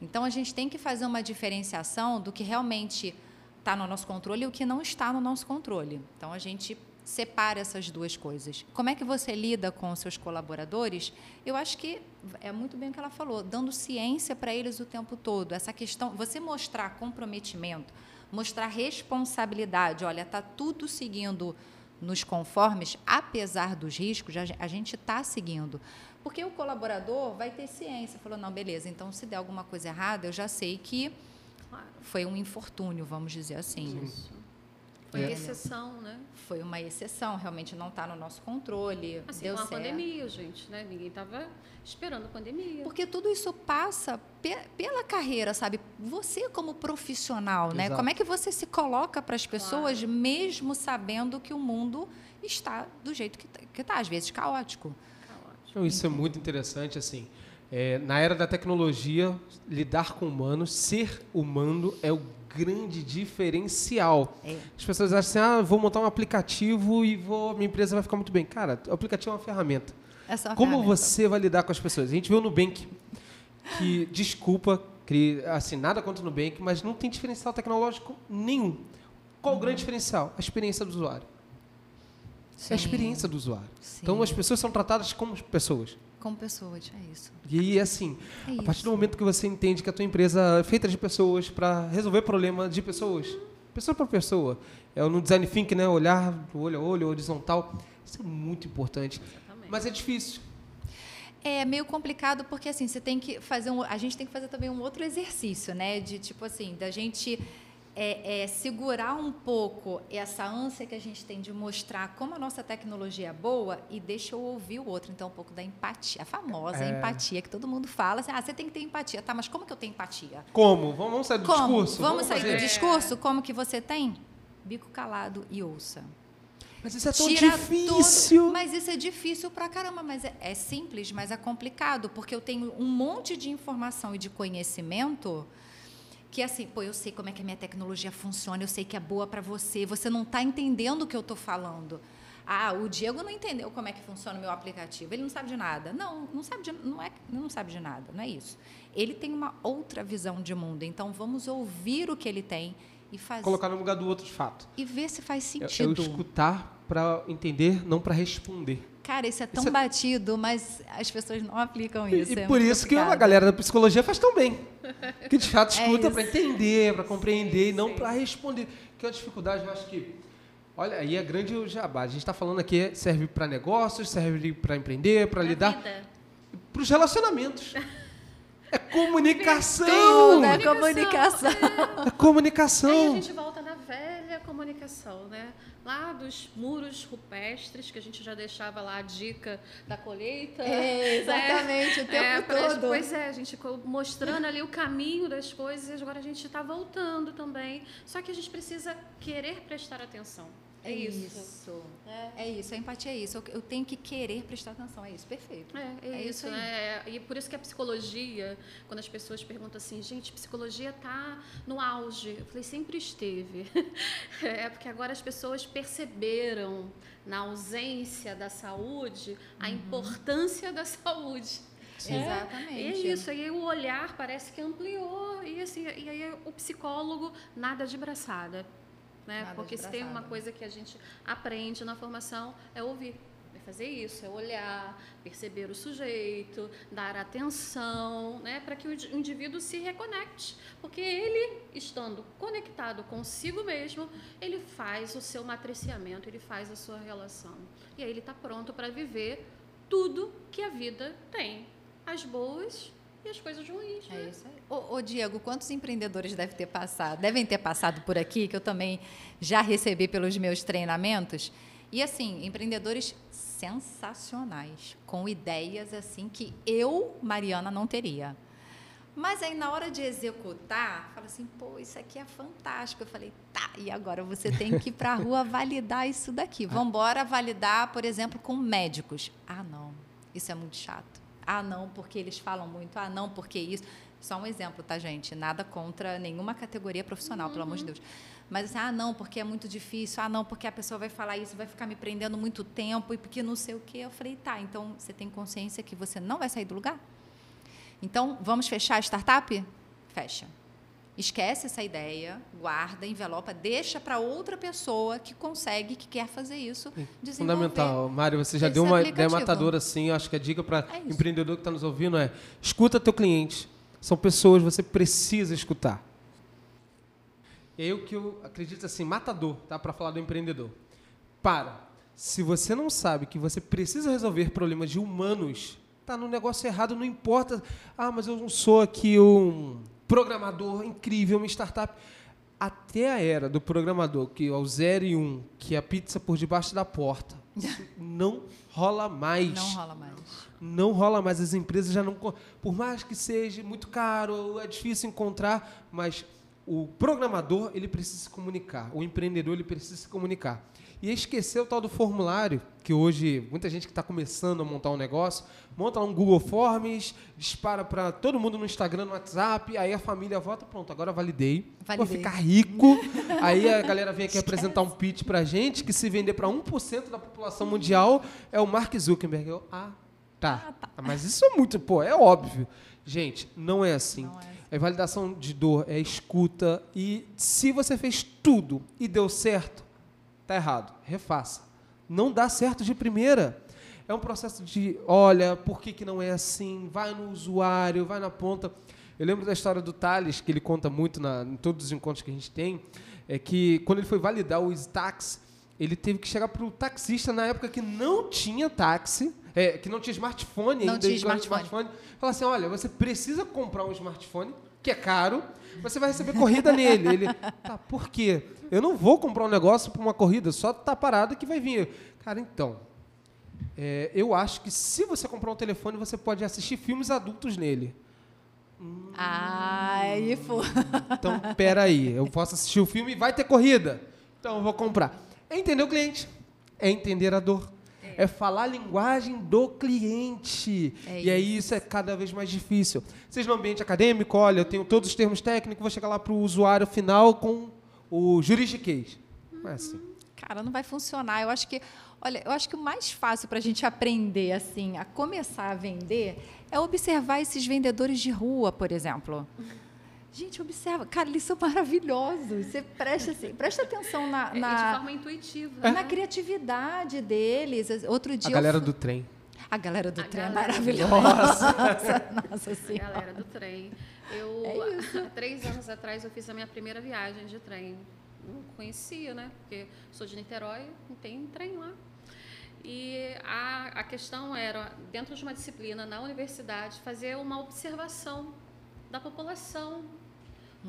Então, a gente tem que fazer uma diferenciação do que realmente está no nosso controle e o que não está no nosso controle. Então, a gente separa essas duas coisas. Como é que você lida com os seus colaboradores? Eu acho que é muito bem o que ela falou, dando ciência para eles o tempo todo. Essa questão, você mostrar comprometimento, mostrar responsabilidade. Olha, está tudo seguindo nos conformes, apesar dos riscos, a gen- a gente está seguindo. Porque o colaborador vai ter ciência. Falou, não, beleza, então se der alguma coisa errada, eu já sei que foi um infortúnio, vamos dizer assim. Isso. Foi É. exceção, né? Foi uma exceção, realmente não está no nosso controle. Assim, deu com a certo. pandemia, gente, né? Ninguém estava esperando a pandemia. Porque tudo isso passa pe- pela carreira, sabe? Você como profissional, né? Exato. Como é que você se coloca para as pessoas, mesmo sabendo que o mundo está do jeito que está, às vezes caótico. Caótico. Então, isso é muito interessante, assim. É, na era da tecnologia, lidar com humanos, ser humano é o grande diferencial. É. As pessoas acham assim, ah, vou montar um aplicativo e vou, minha empresa vai ficar muito bem. Cara, o aplicativo é uma ferramenta. É só Como ferramenta. você vai lidar com as pessoas? A gente viu no Nubank que, desculpa, assim, nada contra o Nubank, mas não tem diferencial tecnológico nenhum. Qual o grande diferencial? A experiência do usuário. É Sim. a experiência do usuário. Sim. Então as pessoas são tratadas como pessoas. Como pessoas, é isso. E assim, É a partir isso. do momento que você entende que a tua empresa é feita de pessoas para resolver problema de pessoas, pessoa para pessoa, é no design thinking, né, olhar do olho a olho, horizontal, isso é muito importante. Exatamente. Mas é difícil. É meio complicado porque assim, você tem que fazer um, a gente tem que fazer também um outro exercício, né? De tipo assim, da gente é, é, segurar um pouco essa ânsia que a gente tem de mostrar como a nossa tecnologia é boa e deixa eu ouvir o outro. Então, um pouco da empatia, a famosa É. empatia que todo mundo fala. Assim, ah, você tem que ter empatia. Tá, mas como que eu tenho empatia? Como? Vamos vamos sair do Como? discurso? Vamos, sair fazer? do discurso? Como que você tem? Bico calado e ouça. Mas isso é tão Tira difícil. todo- Mas isso é difícil pra caramba, mas é, é simples, mas é complicado, porque eu tenho um monte de informação e de conhecimento que assim, pô, eu sei como é que a minha tecnologia funciona, eu sei que é boa para você, você não está entendendo o que eu estou falando. Ah, o Diego não entendeu como é que funciona o meu aplicativo, ele não sabe de nada. Não, não sabe de, não é, não sabe de nada, não é isso. Ele tem uma outra visão de mundo, então vamos ouvir o que ele tem e fazer Colocar no lugar do outro de fato. e ver se faz É, é sentido. o escutar para entender, não para responder. Cara, isso é tão Isso é- batido, mas as pessoas não aplicam isso. e é por isso que a complicado. galera da psicologia faz tão bem. Que de fato É escuta isso. para entender, para compreender e não para responder. Que é uma dificuldade, eu acho que. Olha, aí é grande o jabá. A gente está falando aqui, serve para negócios, serve para empreender, para Pra lidar, para os relacionamentos. É comunicação! Tudo é Comunicação, comunicação. É Aí a comunicação! gente volta na velha comunicação, né? Lá dos muros rupestres, que a gente já deixava lá a dica da colheita. É, exatamente, o tempo É, pra- todo. Pois é, a gente mostrando ali o caminho das coisas, e agora a gente está voltando também. Só que a gente precisa querer prestar atenção. É, isso. É. É isso, a empatia é isso. Eu, tenho que querer prestar atenção. É isso, perfeito. É, é, É isso, isso né? E por isso que a psicologia, quando as pessoas perguntam assim, gente, psicologia está no auge. Eu falei, sempre esteve. É porque agora as pessoas perceberam, na ausência da saúde, a importância da saúde. É, Exatamente. E é isso, aí o olhar parece que ampliou. E, assim, e aí o psicólogo, nada de braçada. Né? Nada Porque se tem uma coisa que a gente aprende na formação, é ouvir. É fazer isso, é olhar, perceber o sujeito, dar atenção, né? para que o indivíduo se reconecte. Porque ele, estando conectado consigo mesmo, ele faz o seu matriciamento, ele faz a sua relação. E aí ele está pronto para viver tudo que a vida tem. As boas e as coisas ruins. É né? isso aí. Ô, ô, Diego, quantos empreendedores devem ter passado? Devem ter passado por aqui, que eu também já recebi pelos meus treinamentos. E assim, empreendedores sensacionais, com ideias assim que eu, Mariana, não teria. Mas aí na hora de executar, fala assim, pô, isso aqui é fantástico. Eu falei, tá, e agora você tem que ir para a rua validar isso daqui. Vamos embora validar, por exemplo, com médicos. Ah, não, isso é muito chato. Ah, não, porque eles falam muito. Ah, não, porque isso. Só um exemplo, tá, gente? Nada contra nenhuma categoria profissional, pelo amor de Deus. Mas assim, ah, não, porque é muito difícil. Ah, não, porque a pessoa vai falar isso, vai ficar me prendendo muito tempo e porque não sei o quê. Eu falei, tá, então você tem consciência que você não vai sair do lugar? Então, vamos fechar a startup? Fecha. Esquece essa ideia, guarda, envelopa, deixa para outra pessoa que consegue, que quer fazer isso. Fundamental. Mário, você já deu uma ideia matadora assim. Acho que a dica para É empreendedor que está nos ouvindo é escuta teu cliente. São pessoas, você precisa escutar. E aí o que eu acredito assim, matador, tá? Para falar do empreendedor. Para. Se você não sabe que você precisa resolver problemas de humanos, tá no negócio errado, não importa. Ah, mas eu não sou aqui um programador incrível, uma startup. Até a era do programador, que é o 0 e 1, um, que é a pizza por debaixo da porta, isso não rola mais. Não rola mais. Não rola mais. As empresas já não. Por mais que seja muito caro, é difícil encontrar, mas o programador ele precisa se comunicar, o empreendedor ele precisa se comunicar. E esquecer o tal do formulário, que hoje muita gente que está começando a montar um negócio, monta lá um Google Forms, dispara para todo mundo no Instagram, no WhatsApp, aí a família vota, pronto, agora validei, vou Validei. ficar rico. aí a galera vem aqui apresentar um pitch pra gente, que se vender para 1% da população mundial é o Mark Zuckerberg. Eu, ah, tá. Mas isso é muito, pô, é óbvio. Gente, não é assim. Não é. É validação de dor, é escuta. E se você fez tudo e deu certo, tá errado. Refaça. Não dá certo de primeira. É um processo de, olha, por que, que não é assim? Vai no usuário, vai na ponta. Eu lembro da história do Thales, que ele conta muito na, em todos os encontros que a gente tem, é que quando ele foi validar o Stax, ele teve que chegar para o taxista na época que não tinha táxi, é, que não tinha smartphone Não ainda. tinha ganhou smartphone. Falar assim, olha, você precisa comprar um smartphone, que é caro, você vai receber corrida nele. Ele, tá, por quê? Eu não vou comprar um negócio para uma corrida, só tá parado que vai vir. Cara, então, é, eu acho que se você comprar um telefone, você pode assistir filmes adultos nele. Ai, foi. Então, peraí, eu posso assistir o filme e vai ter corrida. Então, eu vou comprar. É entender o cliente, é entender a dor. É falar a linguagem do cliente. É e aí isso é cada vez mais difícil. Seja no ambiente acadêmico, olha, eu tenho todos os termos técnicos, vou chegar lá para o usuário final com o juridiquês. Não é assim. Cara, não vai funcionar. Eu acho que, olha, eu acho que o mais fácil para a gente aprender assim, a começar a vender, é observar esses vendedores de rua, por exemplo. Gente, observa, cara, eles são maravilhosos. Você presta, assim, presta atenção na, É, e de na, forma intuitiva. na criatividade deles. Outro dia A galera do trem. a galera do A trem é galera- maravilhosa. Nossa, nossa A senhora. galera do trem. Eu, É três anos atrás, eu fiz a minha primeira viagem de trem. Não conhecia, né? Porque sou de Niterói, não tem trem lá. E a, a questão era, dentro de uma disciplina na universidade, fazer uma observação da população.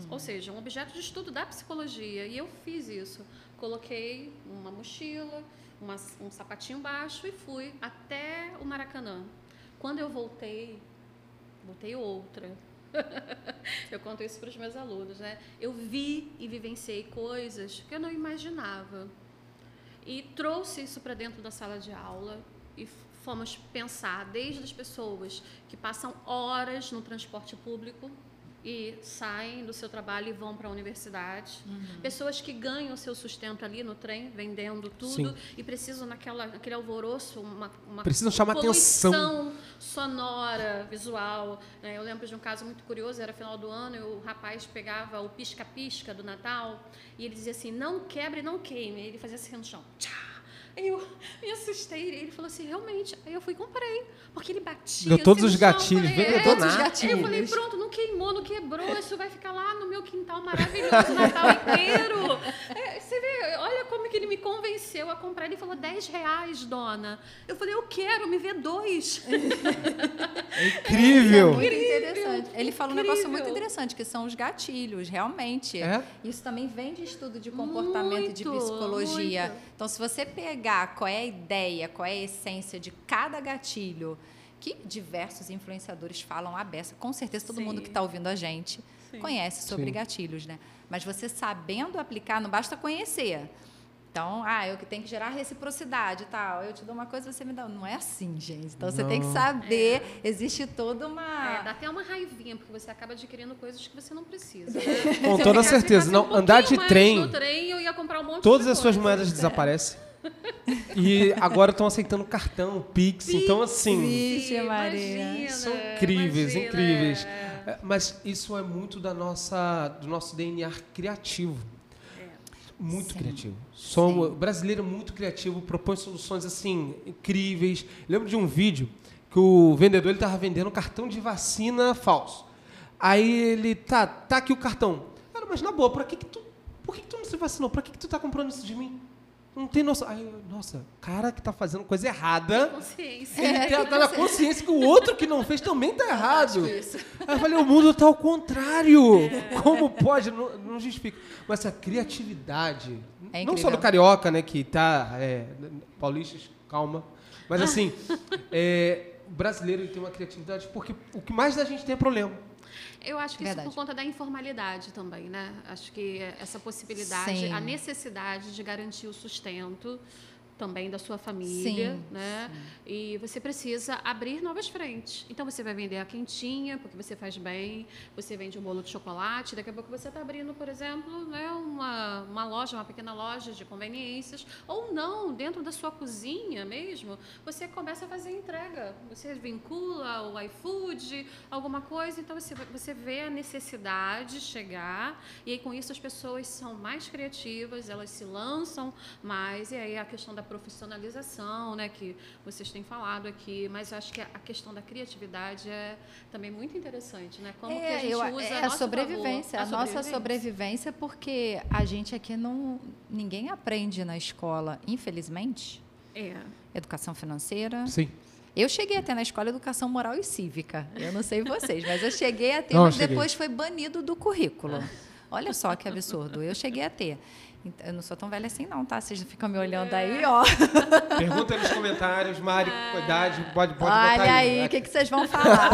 Ou seja, um objeto de estudo da psicologia. E eu fiz isso. Coloquei uma mochila, uma- um sapatinho baixo e fui até o Maracanã. Quando eu voltei, voltei outra. eu conto isso para os meus alunos, né? Eu vi e vivenciei coisas que eu não imaginava. E trouxe isso para dentro da sala de aula e fomos pensar desde as pessoas que passam horas no transporte público e saem do seu trabalho e vão para a universidade. Pessoas que ganham o seu sustento ali no trem, vendendo tudo Sim. e precisam naquela, naquele alvoroço, uma, uma Precisam chamar atenção. sonora, visual. né? Eu lembro de um caso muito curioso, era final do ano, e o rapaz pegava o pisca-pisca do Natal e ele dizia assim, não quebre, não queime. Ele fazia assim no chão. Tchá! Aí eu me assustei. Ele falou assim, realmente. Aí eu fui e comprei. Porque ele batia. Deu todos assim, os gatilhos, falei, é, todos os gatilhos. Eu falei, pronto, não queimou, não quebrou. Isso vai ficar lá no meu quintal maravilhoso, o Natal inteiro. É, você vê, olha como que ele me convenceu a comprar. Ele falou, 10 reais, dona. Eu falei, eu quero, me vê dois. É incrível. É muito interessante. Ele fala um negócio muito interessante, que são os gatilhos, realmente. É? Isso também vem de estudo de comportamento e de Muito, psicologia. muito. Então, se você pegar qual é a ideia, qual é a essência de cada gatilho, que diversos influenciadores falam a beça, com certeza todo Sim. mundo que está ouvindo a gente Sim. conhece sobre Sim. gatilhos, né? Mas você sabendo aplicar, não basta conhecer. Então, ah, eu que tenho que gerar reciprocidade e tal. Eu te dou uma coisa, você me dá. Não é assim, gente. Então você tem que Não. saber. Existe toda uma. É, dá até uma raivinha, porque você acaba adquirindo coisas que você não precisa. Né? Com toda certeza. Não, um andar de trem- No trem, eu ia comprar um monte Todas de as suas moedas desaparecem. E agora estão aceitando cartão, Pix. Então, assim, Vixe, Maria. São incríveis, imagina, incríveis. é. É, Mas isso é muito da nossa, do nosso DNA criativo. Muito Sim. criativo. Somos, Sim. o brasileiro é muito criativo, propõe soluções assim incríveis. Lembro de um vídeo que o vendedor ele estava vendendo um cartão de vacina falso. Aí ele tá, tá aqui o cartão. Cara, mas na boa, por que, que tu, por que, que tu não se vacinou? Por que, que tu tá comprando isso de mim? Não tem noção. Aí, nossa, cara que tá fazendo coisa errada. Consciência. Ele tem, tá na consciência que o outro que não fez também tá errado. isso. Aí eu falei, o mundo tá ao contrário. Como pode? Não, não justifica. Mas essa criatividade, É não só do carioca, né, que tá... É, paulistas, calma. Mas assim, é, o brasileiro ele tem uma criatividade porque o que mais da gente tem é problema. Eu acho que Verdade. isso por conta da informalidade também, né? Acho que essa possibilidade, Sim. a necessidade de garantir o sustento também da sua família, Sim, né? E você precisa abrir novas frentes. Então você vai vender a quentinha, porque você faz bem, você vende um bolo de chocolate, daqui a pouco você está abrindo, por exemplo, né, uma, uma loja, uma pequena loja de conveniências, ou não, dentro da sua cozinha mesmo, você começa a fazer entrega. Você vincula o iFood, alguma coisa, então você, você vê a necessidade chegar, e aí com isso as pessoas são mais criativas, elas se lançam mais, e aí a questão da profissionalização, né, que vocês têm falado aqui, mas eu acho que a questão da criatividade é também muito interessante, né? Como que a gente eu- usa é a a nosso sobrevivência, a nossa sobrevivência, porque a gente aqui não. Ninguém aprende na escola, infelizmente, É. educação financeira. Sim. Eu cheguei até na escola educação moral e cívica. Eu não sei vocês, mas eu cheguei a ter, Não, mas cheguei. depois foi banido do currículo. Olha só que absurdo. Eu cheguei a ter. Então, Eu não sou tão velha assim, não, tá? Vocês ficam me olhando aí, ó. Pergunta nos comentários, Mari, idade, pode, pode botar Olha aí, aí. o que, que vocês vão falar?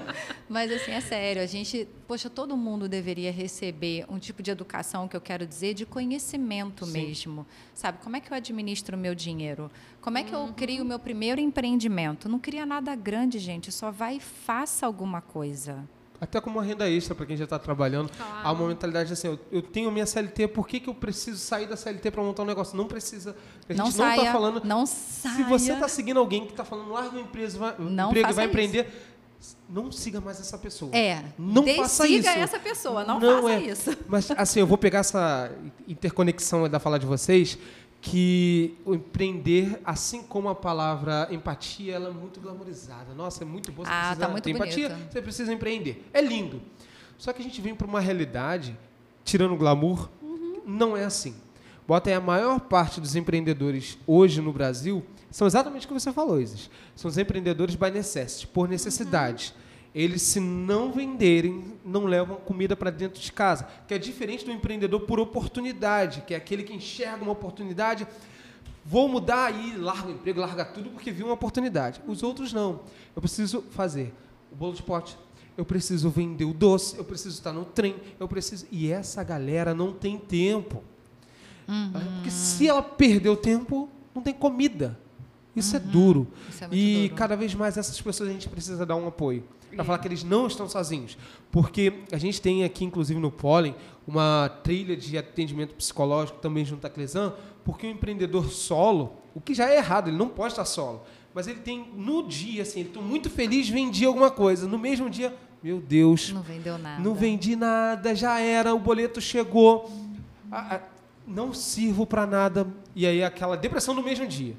Mas, assim, é sério. A gente, poxa, todo mundo deveria receber um tipo de educação, que eu quero dizer, de conhecimento Sim. mesmo. Sabe? Como é que eu administro o meu dinheiro? Como é que Uhum. eu crio o meu primeiro empreendimento? Não cria nada grande, gente. Só vai e faça alguma coisa. Até como uma renda extra para quem já está trabalhando. Claro. Há uma mentalidade assim, eu, eu tenho minha CLT, por que, que eu preciso sair da CLT para montar um negócio? Não precisa. A gente não não está falando. Não saia. Se você está seguindo alguém que está falando, larga uma empresa, vai, Não emprego e vai isso. empreender, não siga mais essa pessoa. É. Não faça isso. essa pessoa. Não, Não faça é. isso. Mas assim, eu vou pegar essa interconexão da fala de vocês, que o empreender, assim como a palavra empatia, ela é muito glamorizada. Nossa, é muito boa. Você Ah, precisa tá muito ter empatia, bonito. você precisa empreender. É lindo. Só que a gente vem para uma realidade, tirando o glamour, não é assim. Bota aí a maior parte dos empreendedores hoje no Brasil são exatamente o que você falou, Isis. São os empreendedores by necessity, por necessidade. Eles, se não venderem, não levam comida para dentro de casa. Que é diferente do empreendedor por oportunidade, que é aquele que enxerga uma oportunidade, vou mudar aí, larga o emprego, larga tudo porque viu uma oportunidade. Os outros não. Eu preciso fazer o bolo de pote, eu preciso vender o doce, eu preciso estar no trem, eu preciso. E essa galera não tem tempo. Porque se ela perdeu tempo, não tem comida. Isso é duro. Isso é muito e duro. cada vez mais essas pessoas a gente precisa dar um apoio. Para falar que eles não estão sozinhos. Porque a gente tem aqui, inclusive no Pólen, uma trilha de atendimento psicológico também junto à Clesan, porque o empreendedor solo, o que já é errado, ele não pode estar solo. Mas ele tem, no dia, assim, ele está muito feliz, vendia alguma coisa. No mesmo dia, meu Deus, Não vendeu nada. não vendi nada, já era, o boleto chegou. Ah, ah, não sirvo para nada. E aí aquela depressão no mesmo dia.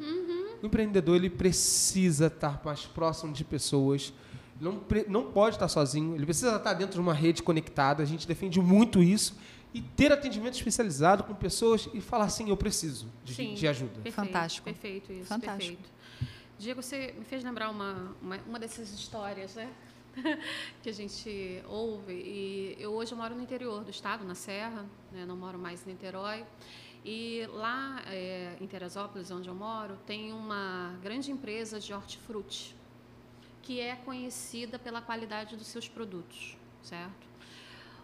O empreendedor ele precisa estar mais próximo de pessoas. Não, não pode estar sozinho. Ele precisa estar dentro de uma rede conectada. A gente defende muito isso. E ter atendimento especializado com pessoas e falar assim, eu preciso de, Sim. de ajuda. Perfeito, Fantástico. Perfeito isso, Fantástico. perfeito. Diego, você me fez lembrar uma, uma, uma dessas histórias, né? que a gente ouve. E eu hoje eu moro no interior do estado, na Serra, né? não moro mais em Niterói. E lá é, em Teresópolis, onde eu moro, tem uma grande empresa de hortifruti, que é conhecida pela qualidade dos seus produtos, certo?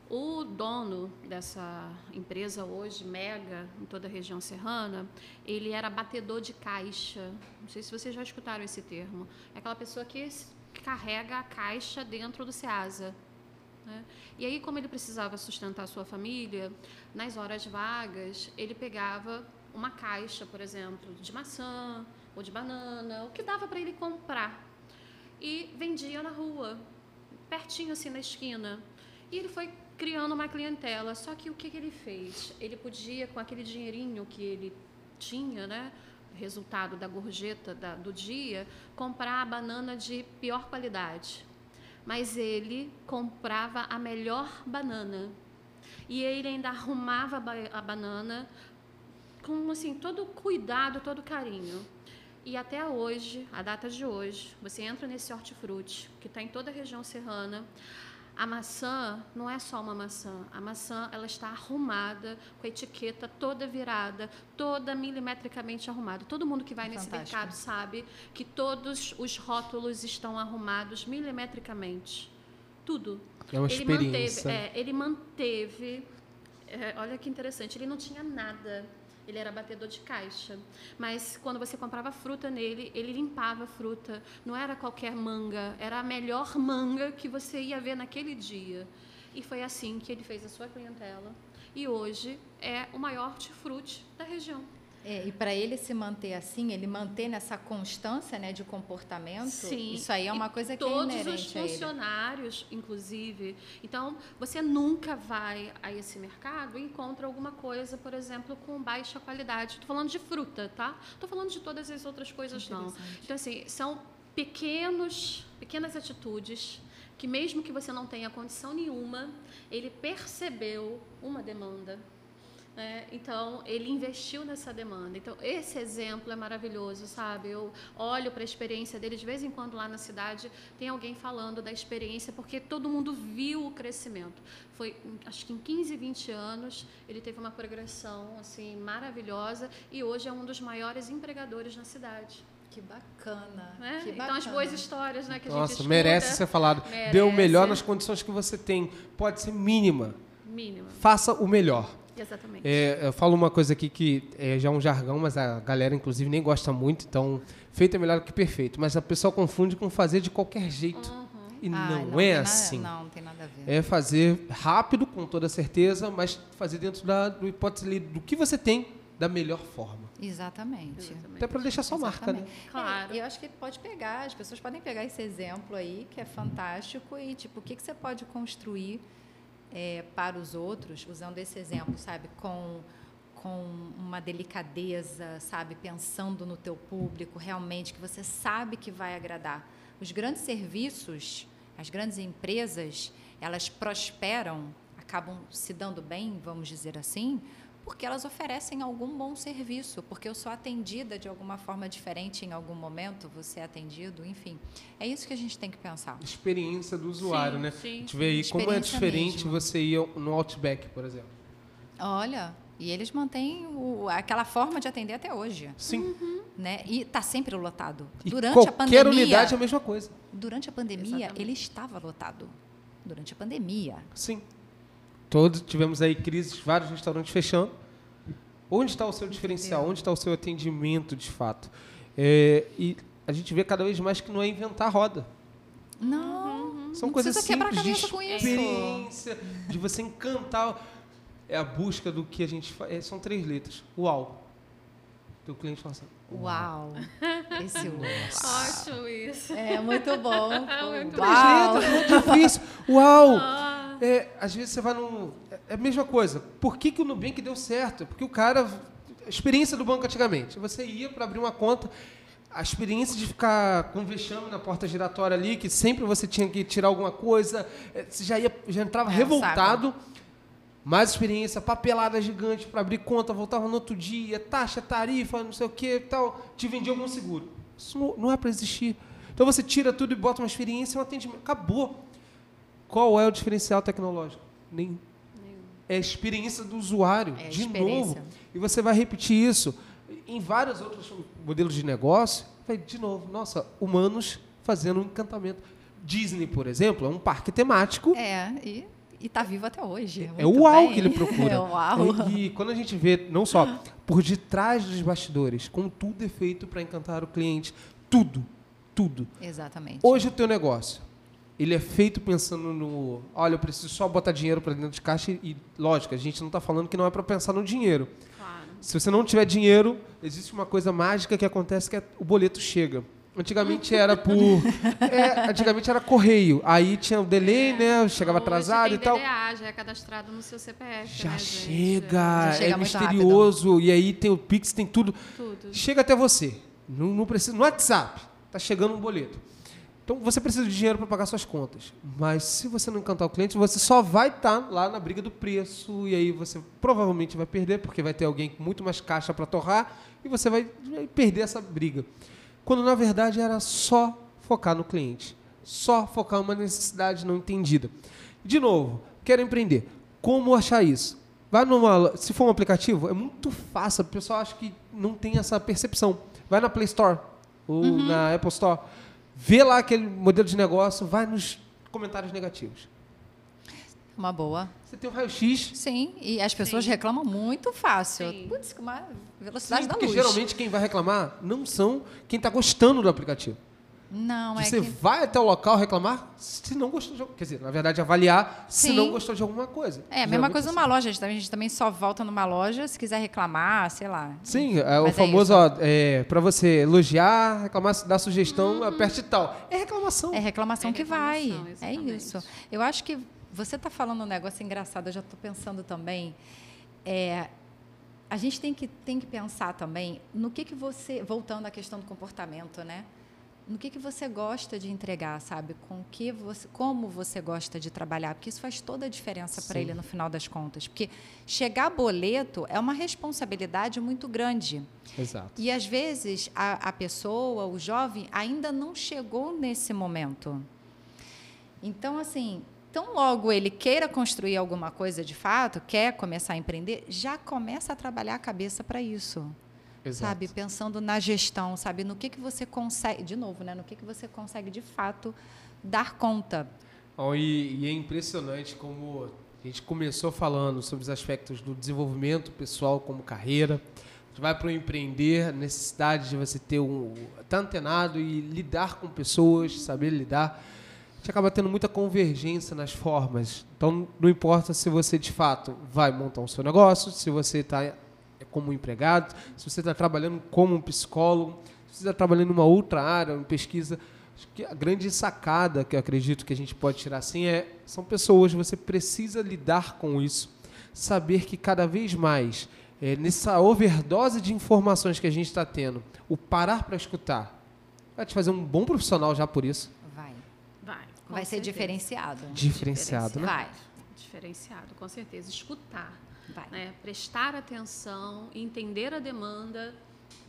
O dono dessa empresa hoje, Mega, em toda a região serrana, ele era batedor de caixa. Não sei se vocês já escutaram esse termo. É aquela pessoa que carrega a caixa dentro do Ceasa. Né? E aí, como ele precisava sustentar a sua família, nas horas vagas, ele pegava uma caixa, por exemplo, de maçã ou de banana, o que dava para ele comprar, e vendia na rua, pertinho assim na esquina. E ele foi criando uma clientela. Só que o que, que ele fez? Ele podia, com aquele dinheirinho que ele tinha, né? Resultado da gorjeta da- do dia, comprar a banana de pior qualidade. Mas ele comprava a melhor banana. E ele ainda arrumava a ba- a banana com assim todo cuidado, todo carinho. E até hoje, a data de hoje, você entra nesse hortifruti, que está em toda a região serrana, a maçã não é só uma maçã. A maçã ela está arrumada, com a etiqueta toda virada, toda milimetricamente arrumada. Todo mundo que vai nesse Fantástico. mercado sabe que todos os rótulos estão arrumados milimetricamente. tudo. É uma ele experiência. Manteve, é, ele manteve. é, olha que interessante, ele não tinha nada. Ele era batedor de caixa. Mas quando você comprava fruta nele, ele limpava a fruta. Não era qualquer manga, era a melhor manga que você ia ver naquele dia. E foi assim que ele fez a sua clientela. E hoje é o maior hortifruti da região. É, e para ele se manter assim, ele manter nessa constância né, de comportamento, Sim. isso aí é uma coisa que é todos os funcionários, inclusive. Então, você nunca vai a esse mercado e encontra alguma coisa, por exemplo, com baixa qualidade. Estou falando de fruta, tá? Estou falando de todas as outras coisas, não. Então, assim, são pequenos, pequenas atitudes que mesmo que você não tenha condição nenhuma, ele percebeu uma demanda. Né? então, ele investiu nessa demanda. Então, esse exemplo é maravilhoso, sabe? Eu olho para a experiência dele, de vez em quando lá na cidade tem alguém falando da experiência, porque todo mundo viu o crescimento. Foi, acho que em 15, 20 anos, ele teve uma progressão assim maravilhosa e hoje é um dos maiores empregadores na cidade. Que bacana. né? Que Então, as bacana. boas histórias né, que a gente Nossa, escuta, merece ser falado. merece. Dê o melhor nas condições que você tem. Pode ser mínima. Mínima. Faça o melhor. Exatamente. É, eu falo uma coisa aqui que é já um jargão, mas a galera, inclusive, nem gosta muito. Então, feito é melhor do que perfeito. Mas a pessoa confunde com fazer de qualquer jeito. E Ah, não, tem é nada- assim. Não, não tem nada a ver. É fazer rápido, com toda certeza, mas fazer dentro da do hipótese do que você tem da melhor forma. Exatamente. Até para deixar sua marca, né? Exatamente. Claro. É, e eu acho que pode pegar, as pessoas podem pegar esse exemplo aí, que é fantástico, e tipo, o que, que você pode construir é, para os outros, usando esse exemplo, sabe, com, com uma delicadeza, sabe, pensando no teu público, realmente, que você sabe que vai agradar. Os grandes serviços, as grandes empresas, elas prosperam, acabam se dando bem, vamos dizer assim, porque elas oferecem algum bom serviço, porque eu sou atendida de alguma forma diferente em algum momento, você é atendido, enfim. É isso que a gente tem que pensar. Experiência do usuário, Sim, né? sim, a gente vê aí como é diferente mesmo. você ir no Outback, por exemplo. Olha, e eles mantêm o- aquela forma de atender até hoje, Sim. né? E está sempre lotado. E Durante a qualquer pandemia, unidade é a mesma coisa. durante a pandemia, Exatamente. ele estava lotado. Durante a pandemia. Sim. Todos tivemos aí crises, vários restaurantes fechando. Onde está o seu diferencial? Onde está o seu atendimento, de fato? É, e a gente vê cada vez mais que não é inventar roda. Não, São não coisas precisa quebrar a simples de experiência, de você encantar. É a busca do que a gente faz. São três letras. Uau. O cliente fala assim. Uau! Esse uau. Ótimo isso. É muito bom. Muito Uau! Ah. Três letras, muito difícil. Uau! É, às vezes você vai num. É a mesma coisa. Por que, que o Nubank deu certo? Porque o cara. A experiência do banco antigamente. Você ia para abrir uma conta. A experiência de ficar com vexame na porta giratória ali, que sempre você tinha que tirar alguma coisa, é, você já, ia, já entrava É revoltado. Mais experiência, papelada gigante para abrir conta, voltava no outro dia, taxa, tarifa, não sei o que tal. Te vendia algum seguro. Isso não, não é para existir. Então você tira tudo e bota uma experiência, um atendimento. Acabou. Qual é o diferencial tecnológico? Nenhum. É a experiência do usuário, É de novo. E você vai repetir isso em vários outros modelos de negócio. Vai, de novo, nossa, humanos fazendo um encantamento. Disney, por exemplo, é um parque temático. É, e, e tá vivo até hoje. É o Muito uau bem. que ele procura. É o uau. E, e quando a gente vê, não só por detrás dos bastidores, como tudo é feito para encantar o cliente, tudo, tudo. Exatamente. Hoje o teu negócio, ele é feito pensando no, olha, eu preciso só botar dinheiro para dentro de caixa e, lógico, a gente não está falando que não é para pensar no dinheiro. Claro. Se você não tiver dinheiro, existe uma coisa mágica que acontece que é o boleto chega. Antigamente era por. é, antigamente era correio. Aí tinha o delay, né? Chegava atrasado e tal. DDA, já é cadastrado no seu CPF. Já né, chega, Já chega é misterioso. E aí tem o Pix, tem tudo. Tudo. Chega até você. Não, não precisa. No WhatsApp, tá chegando um boleto. Então você precisa de dinheiro para pagar suas contas. Mas se você não encantar o cliente, você só vai estar lá na briga do preço. E aí você provavelmente vai perder, porque vai ter alguém com muito mais caixa para torrar. E você vai perder essa briga. Quando na verdade era só focar no cliente. Só focar em uma necessidade não entendida. De novo, quero empreender. Como achar isso? Vai numa, se for um aplicativo, é muito fácil. O pessoal acha que não tem essa percepção. Vai na Play Store ou na Apple Store. Vê lá aquele modelo de negócio, vai nos comentários negativos. Uma boa. Você tem um raio-x. Sim, e as pessoas Sim. reclamam muito fácil. Sim. Putz, com uma velocidade Sim, da porque luz. geralmente quem vai reclamar não são quem está gostando do aplicativo. Não, é Você que... vai até o local reclamar se não gostou de alguma Quer dizer, na verdade, avaliar se Sim. não gostou de alguma coisa. É, a mesma coisa assim. numa loja. A gente também- a gente também só volta numa loja se quiser reclamar, sei lá. Sim, é o Mas é famoso, isso. ó, é, para você elogiar, reclamar, dar sugestão, aperte tal. É reclamação. É reclamação É que vai. reclamação, É exatamente. isso. Eu acho que você está falando um negócio engraçado, eu já estou pensando também. É, a gente tem que, tem que pensar também no que, que você. Voltando à questão do comportamento, né? No que, que você gosta de entregar, sabe? Com que você, como você gosta de trabalhar, porque isso faz toda a diferença para ele no final das contas. Porque chegar boleto é uma responsabilidade muito grande. Exato. E às vezes a, a pessoa, o jovem, ainda não chegou nesse momento. Então, assim, tão logo ele queira construir alguma coisa de fato, quer começar a empreender, já começa a trabalhar a cabeça para isso. Exato. Sabe? Pensando na gestão, sabe? No que, que você consegue, de novo, né? No que, que você consegue de fato dar conta. Bom, e, e é impressionante como a gente começou falando sobre os aspectos do desenvolvimento pessoal como carreira. Gente vai para o empreender, a necessidade de você ter um estar antenado e lidar com pessoas, saber lidar. A gente acaba tendo muita convergência nas formas. Então, não importa se você de fato vai montar o seu negócio, se você está como empregado, se você está trabalhando como um psicólogo, se você está trabalhando em uma outra área, em pesquisa. Acho que a grande sacada que eu acredito que a gente pode tirar assim é são pessoas, você precisa lidar com isso, saber que cada vez mais, é, nessa overdose de informações que a gente está tendo, o parar para escutar vai te fazer um bom profissional já por isso. Vai. Vai. com Vai ser certeza. diferenciado. Diferenciado, né? Vai. Diferenciado, com certeza. Escutar. Né? prestar atenção, entender a demanda,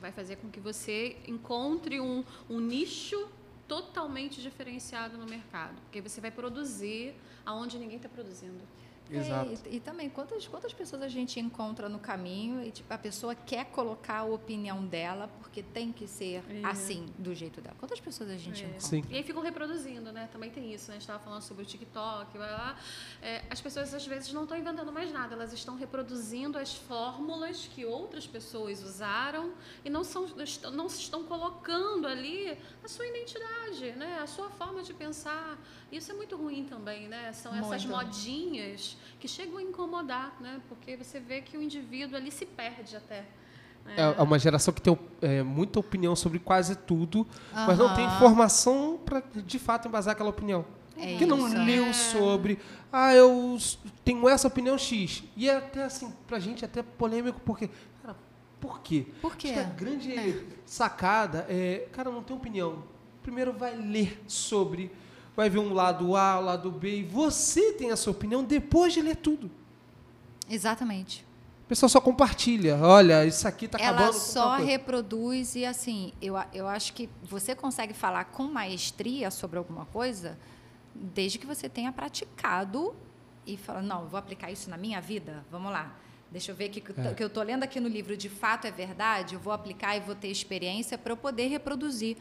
vai fazer com que você encontre um, um nicho totalmente diferenciado no mercado. Porque você vai produzir aonde ninguém está produzindo. Exato. É, e, e também, quantas, quantas pessoas a gente encontra no caminho e tipo, a pessoa quer colocar a opinião dela porque tem que ser É. assim, do jeito dela. Quantas pessoas a gente É. encontra? Sim. E aí ficam reproduzindo, né? Também tem isso, né? A gente estava falando sobre o TikTok, vai lá. É, as pessoas às vezes não estão inventando mais nada, elas estão reproduzindo as fórmulas que outras pessoas usaram e não, são, não se estão colocando ali a sua identidade, né? A sua forma de pensar. Isso é muito ruim também, né? São essas Muito. modinhas que chegam a incomodar, né? Porque você vê que o indivíduo ali se perde até. né? É é uma geração que tem é, muita opinião sobre quase tudo, mas não tem informação para de fato embasar aquela opinião. É que não leu sobre, ah, eu tenho essa opinião X. E é até assim, pra gente, é até polêmico, porque, cara, por quê? Por quê? Acho que a grande sacada é, cara, não tem opinião. Primeiro vai ler sobre, vai ver um lado A, um lado B, e você tem a sua opinião depois de ler tudo. Exatamente. O pessoal só compartilha. Olha, isso aqui tá acabando. Ela só reproduz e assim, eu, eu acho que você consegue falar com maestria sobre alguma coisa desde que você tenha praticado e fala, não, vou aplicar isso na minha vida. Vamos lá. Deixa eu ver que o É. que eu estou lendo aqui no livro de fato é verdade, eu vou aplicar e vou ter experiência para eu poder reproduzir.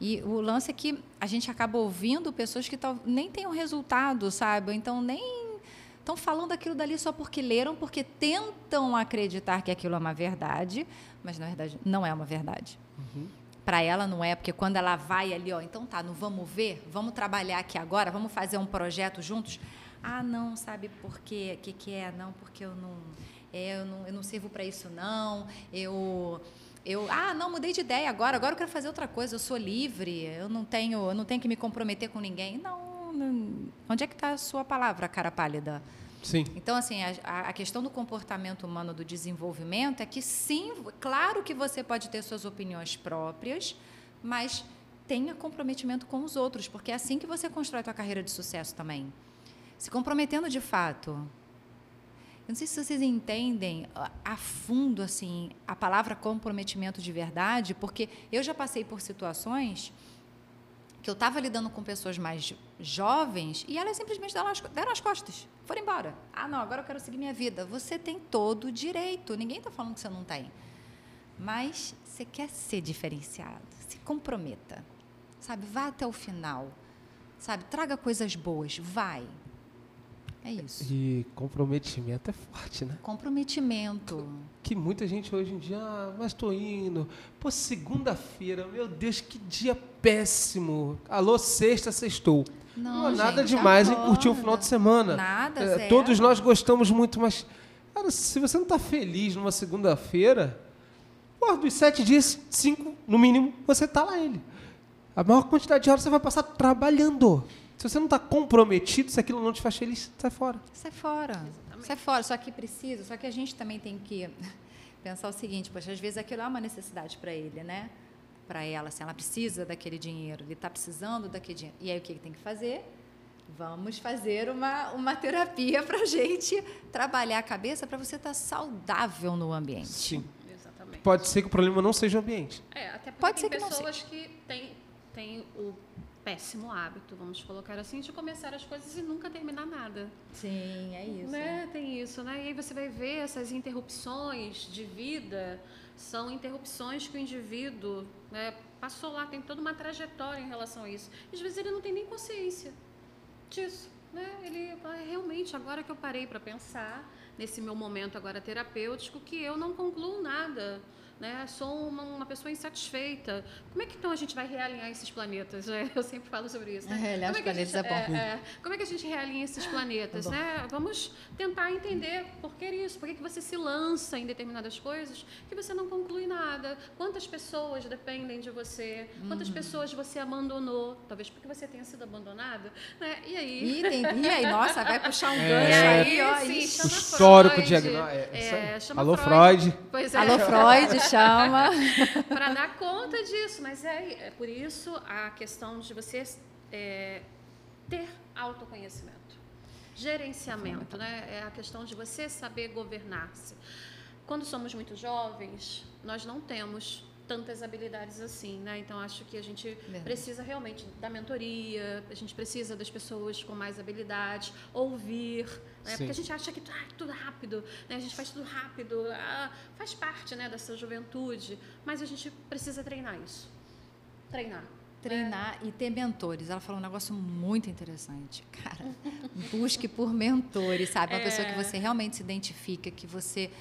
E o lance é que a gente acaba ouvindo pessoas que tal, nem têm o resultado, sabe? Então nem estão falando aquilo dali só porque leram, porque tentam acreditar que aquilo é uma verdade, mas na verdade não é uma verdade. Para ela não é, porque quando ela vai ali, ó, então tá, não vamos ver, vamos trabalhar aqui agora, vamos fazer um projeto juntos. Ah, não, sabe por quê? O que, que é? Não, porque eu não, é, eu não, eu não sirvo para isso, não. Eu, eu, ah, não, mudei de ideia agora. Agora eu quero fazer outra coisa. Eu sou livre. Eu não tenho, eu não tenho que me comprometer com ninguém. Não, não onde é que está a sua palavra, cara pálida? Sim. Então, assim, a, a- questão do comportamento humano, do desenvolvimento, é que sim, claro que você pode ter suas opiniões próprias, mas tenha comprometimento com os outros, porque é assim que você constrói a tua carreira de sucesso também. Se comprometendo de fato. Não sei se vocês entendem a- a fundo assim a palavra comprometimento de verdade, porque eu já passei por situações que eu estava lidando com pessoas mais jovens e elas simplesmente deram as, deram as costas, foram embora. Ah, não, agora eu quero seguir minha vida. Você tem todo o direito, ninguém está falando que você não tem. Mas você quer ser diferenciado, se comprometa, sabe? Vá até o final. Sabe? Traga coisas boas. Vai. É isso. E comprometimento é forte, né? Comprometimento. Que muita gente hoje em dia, ah, mas tô indo. Pô, segunda-feira, meu Deus, que dia péssimo. Alô, sexta, sextou. Não, Não nada gente, demais em curtir o final de semana. Nada, É, todos nós gostamos muito, mas, cara, se você não está feliz numa segunda-feira, dos sete dias, cinco, no mínimo, você tá lá ele. A maior quantidade de horas você vai passar trabalhando. Se você não está comprometido, se aquilo não te faz feliz, sai fora. Sai fora. Sai fora. Só que precisa, só que a gente também tem que pensar o seguinte, poxa, às vezes aquilo é uma necessidade para ele, né? Para ela, assim, ela precisa daquele dinheiro, ele está precisando daquele dinheiro. E aí o que ele tem que fazer? Vamos fazer uma, uma terapia para a gente trabalhar a cabeça para você estar saudável no ambiente. Sim. Exatamente. Pode ser que o problema não seja o ambiente. É, até porque Pode tem ser que não pessoas que têm, têm o péssimo hábito, vamos colocar assim, de começar as coisas e nunca terminar nada. Sim, é isso. Né? Tem isso, né? E aí você vai ver essas interrupções de vida, são interrupções que o indivíduo né, passou lá, tem toda uma trajetória em relação a isso. E às vezes ele não tem nem consciência disso. Né? Ele ah, realmente, agora que eu parei para pensar, nesse meu momento agora terapêutico, que eu não concluo nada. Né? Sou uma, uma pessoa insatisfeita. Como é que então a gente vai realinhar esses planetas? né? Eu sempre falo sobre isso. Né? Realinhar Como os é que a planetas gente- é bom. como é que a gente realinha esses planetas? Bom. Né? Vamos tentar entender por que isso, por que que você se lança em determinadas coisas que você não conclui nada. Quantas pessoas dependem de você? Quantas Uhum. pessoas você abandonou? Talvez porque você tenha sido abandonada. Né? E aí? E, tem, e aí, nossa, vai puxar um É. gancho E aí, ó. sim, histórico Freud. diagnóstico. É. É, Alô, Freud. Pois é. Alô, Freud, chama. para dar conta disso. Mas é, é por isso a questão de você é, ter autoconhecimento. Gerenciamento, né? É a questão de você saber governar-se. Quando somos muito jovens, nós não temos tantas habilidades assim, né? Então acho que a gente Verdade. precisa realmente da mentoria, a gente precisa das pessoas com mais habilidades, ouvir, né? Porque a gente acha que ah, tudo rápido, né? A gente faz tudo rápido, ah, faz parte, né, dessa juventude, mas a gente precisa treinar isso. Treinar. Treinar e ter mentores. Ela falou um negócio muito interessante. Cara, busque por mentores, sabe? Uma pessoa que você realmente se identifica, que você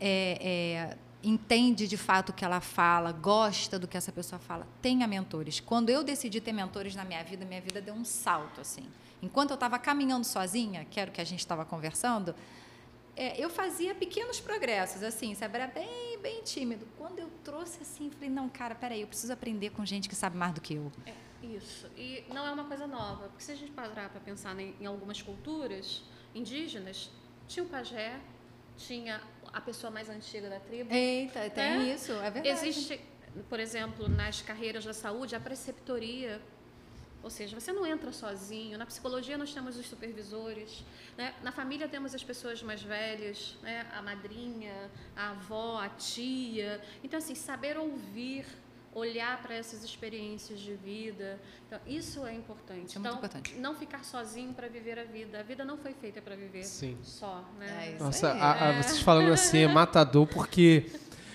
é, é, entende de fato o que ela fala, gosta do que essa pessoa fala. Tenha mentores. Quando eu decidi ter mentores na minha vida, minha vida deu um salto, assim. Enquanto eu estava caminhando sozinha, que era o que a gente estava conversando, é, eu fazia pequenos progressos, assim, sabe? Era bem, bem tímido. Quando eu trouxe assim, falei, não, cara, peraí, eu preciso aprender com gente que sabe mais do que eu. É, isso. E não é uma coisa nova, porque se a gente parar para pensar em, em algumas culturas indígenas, tinha o pajé, tinha a pessoa mais antiga da tribo. Eita, tem É. isso, é verdade. Existe, por exemplo, nas carreiras da saúde, a preceptoria. Ou seja, você não entra sozinho. Na psicologia, nós temos os supervisores. Né? Na família, temos as pessoas mais velhas, né? a madrinha, a avó, a tia. Então, assim, saber ouvir, olhar para essas experiências de vida. Então, isso é importante. Isso é muito então, importante. não ficar sozinho para viver a vida. A vida não foi feita para viver Sim. só. Né? É isso Nossa, a- a- vocês falando assim é matador, porque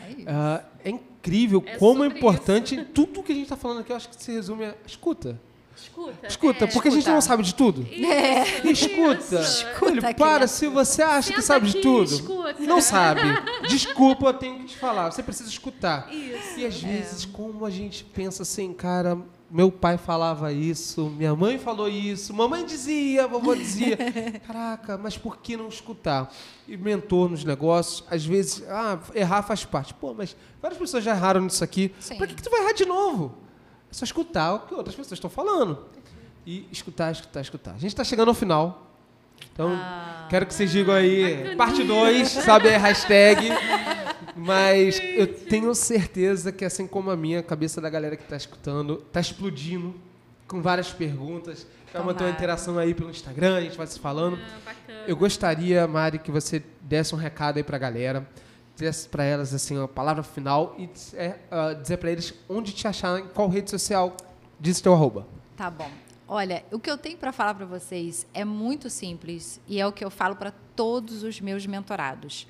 É isso. ah, é incrível É como é importante tudo que a gente está falando aqui. Eu acho que se resume a escuta. Escuta. Escuta, é. porque a gente não sabe de tudo. Isso, Escuta. isso. Ele, Escuta, para, criatura. se você acha que Senta sabe de aqui, tudo, escuta. não sabe. Desculpa, eu tenho que te falar. Você precisa escutar. Isso. E às vezes, como a gente pensa assim, cara, meu pai falava isso, minha mãe falou isso, mamãe dizia, vovó dizia. Caraca, mas por que não escutar? E mentor nos negócios, às vezes, ah, errar faz parte. Pô, mas várias pessoas já erraram nisso aqui. Sim. Pra que, que tu vai errar de novo? É só escutar o que outras pessoas estão falando. E escutar, escutar, escutar. A gente está chegando ao final. Então, Ah. quero que vocês digam aí, parte 2, sabe, a hashtag. Mas eu tenho certeza que, assim como a minha, a cabeça da galera que está escutando está explodindo com várias perguntas. Vai manter uma interação aí pelo Instagram, a gente vai se falando. Ah. Eu gostaria, Mari, que você desse um recado aí pra galera, desse pra elas assim a palavra final e é, ah, dizer pra eles onde te achar, em qual rede social, diz teu arroba. Tá bom. Olha, o que eu tenho para falar para vocês é muito simples e é o que eu falo para todos os meus mentorados.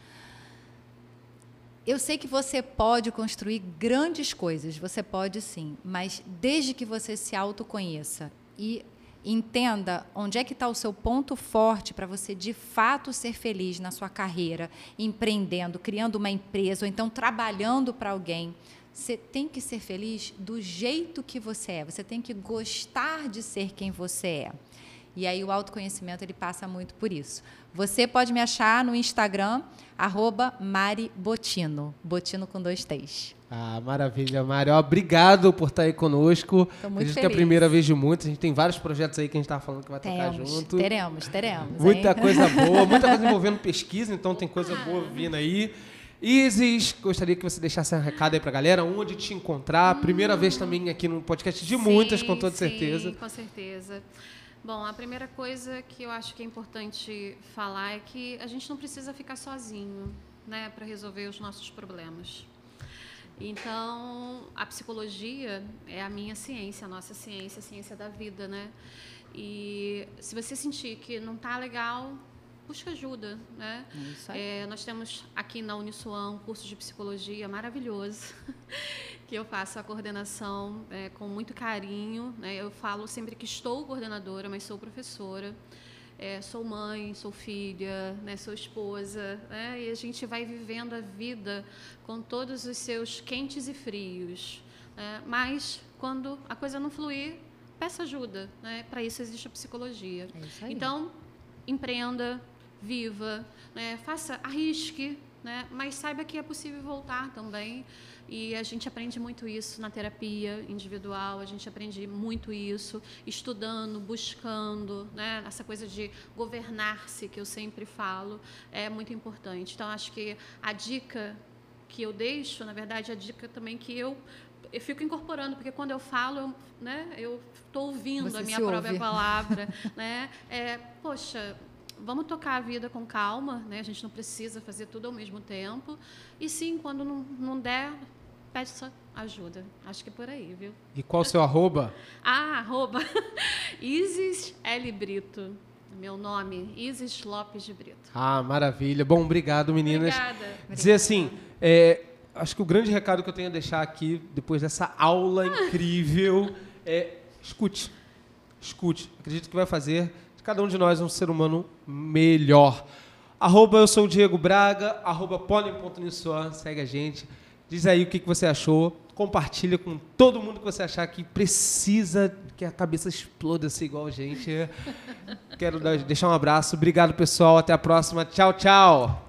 Eu sei que você pode construir grandes coisas, você pode sim, mas desde que você se autoconheça e Entenda onde é que está o seu ponto forte para você de fato ser feliz na sua carreira, empreendendo, criando uma empresa ou então trabalhando para alguém. Você tem que ser feliz do jeito que você é. Você tem que gostar de ser quem você é. E aí o autoconhecimento ele passa muito por isso. Você pode me achar no Instagram, arroba Mari Botino. Botino com dois T's. Ah, maravilha, Mário. Obrigado por estar aí conosco. Tô muito Acredito que é a feliz. primeira vez de muitos. A gente tem vários projetos aí que a gente estava falando que vai tocar Teremos, junto. teremos, teremos. Muita hein? coisa boa, muita coisa envolvendo pesquisa, então tem coisa boa vindo aí. Isis, gostaria que você deixasse um recado aí pra galera, onde te encontrar. Primeira vez também aqui no podcast de muitas, com toda Sim, certeza. Sim, com certeza. Bom, a primeira coisa que eu acho que é importante falar é que a gente não precisa ficar sozinho, né, para resolver os nossos problemas. Então, a psicologia é a minha ciência, a nossa ciência, a ciência da vida, né? E se você sentir que não está legal, busca ajuda, né? Aí. É, nós temos aqui na Uniswan um curso de psicologia maravilhoso, que eu faço a coordenação é, com muito carinho. Né? Eu falo sempre que estou coordenadora, mas sou professora. É, sou mãe, sou filha, né? sou esposa, né? e a gente vai vivendo a vida com todos os seus quentes e frios. né? Mas quando a coisa não fluir, peça ajuda. Né? Para isso existe a psicologia. É isso aí. Então, empreenda, viva, né? faça, arrisque, né? mas saiba que é possível voltar também. E a gente aprende muito isso na terapia individual, a gente aprende muito isso estudando, buscando, né? essa coisa de governar-se que eu sempre falo é muito importante. Então, acho que a dica que eu deixo, na verdade, a dica também que eu eu fico incorporando, porque quando eu falo, eu, né, eu estou ouvindo Você a minha própria ouve. palavra, né? É, poxa, vamos tocar a vida com calma, né? A gente não precisa fazer tudo ao mesmo tempo. E sim, quando não, não der, peça ajuda. Acho que é por aí, viu? E qual o seu arroba? Ah, arroba Isis L. Brito. Meu nome, Isis Lopes de Brito. Ah, maravilha. Bom, obrigado, meninas. Obrigada. Dizer assim, é, acho que o grande recado que eu tenho a deixar aqui, depois dessa aula incrível, é escute. Escute. Acredito que vai fazer cada um de nós um ser humano melhor. Arroba eu sou o Diego Braga, arroba segue a gente. Diz aí o que, que você achou. Compartilha com todo mundo que você achar que precisa que a cabeça exploda assim igual a gente. Quero deixar um abraço. Obrigado, pessoal. Até a próxima. Tchau, tchau.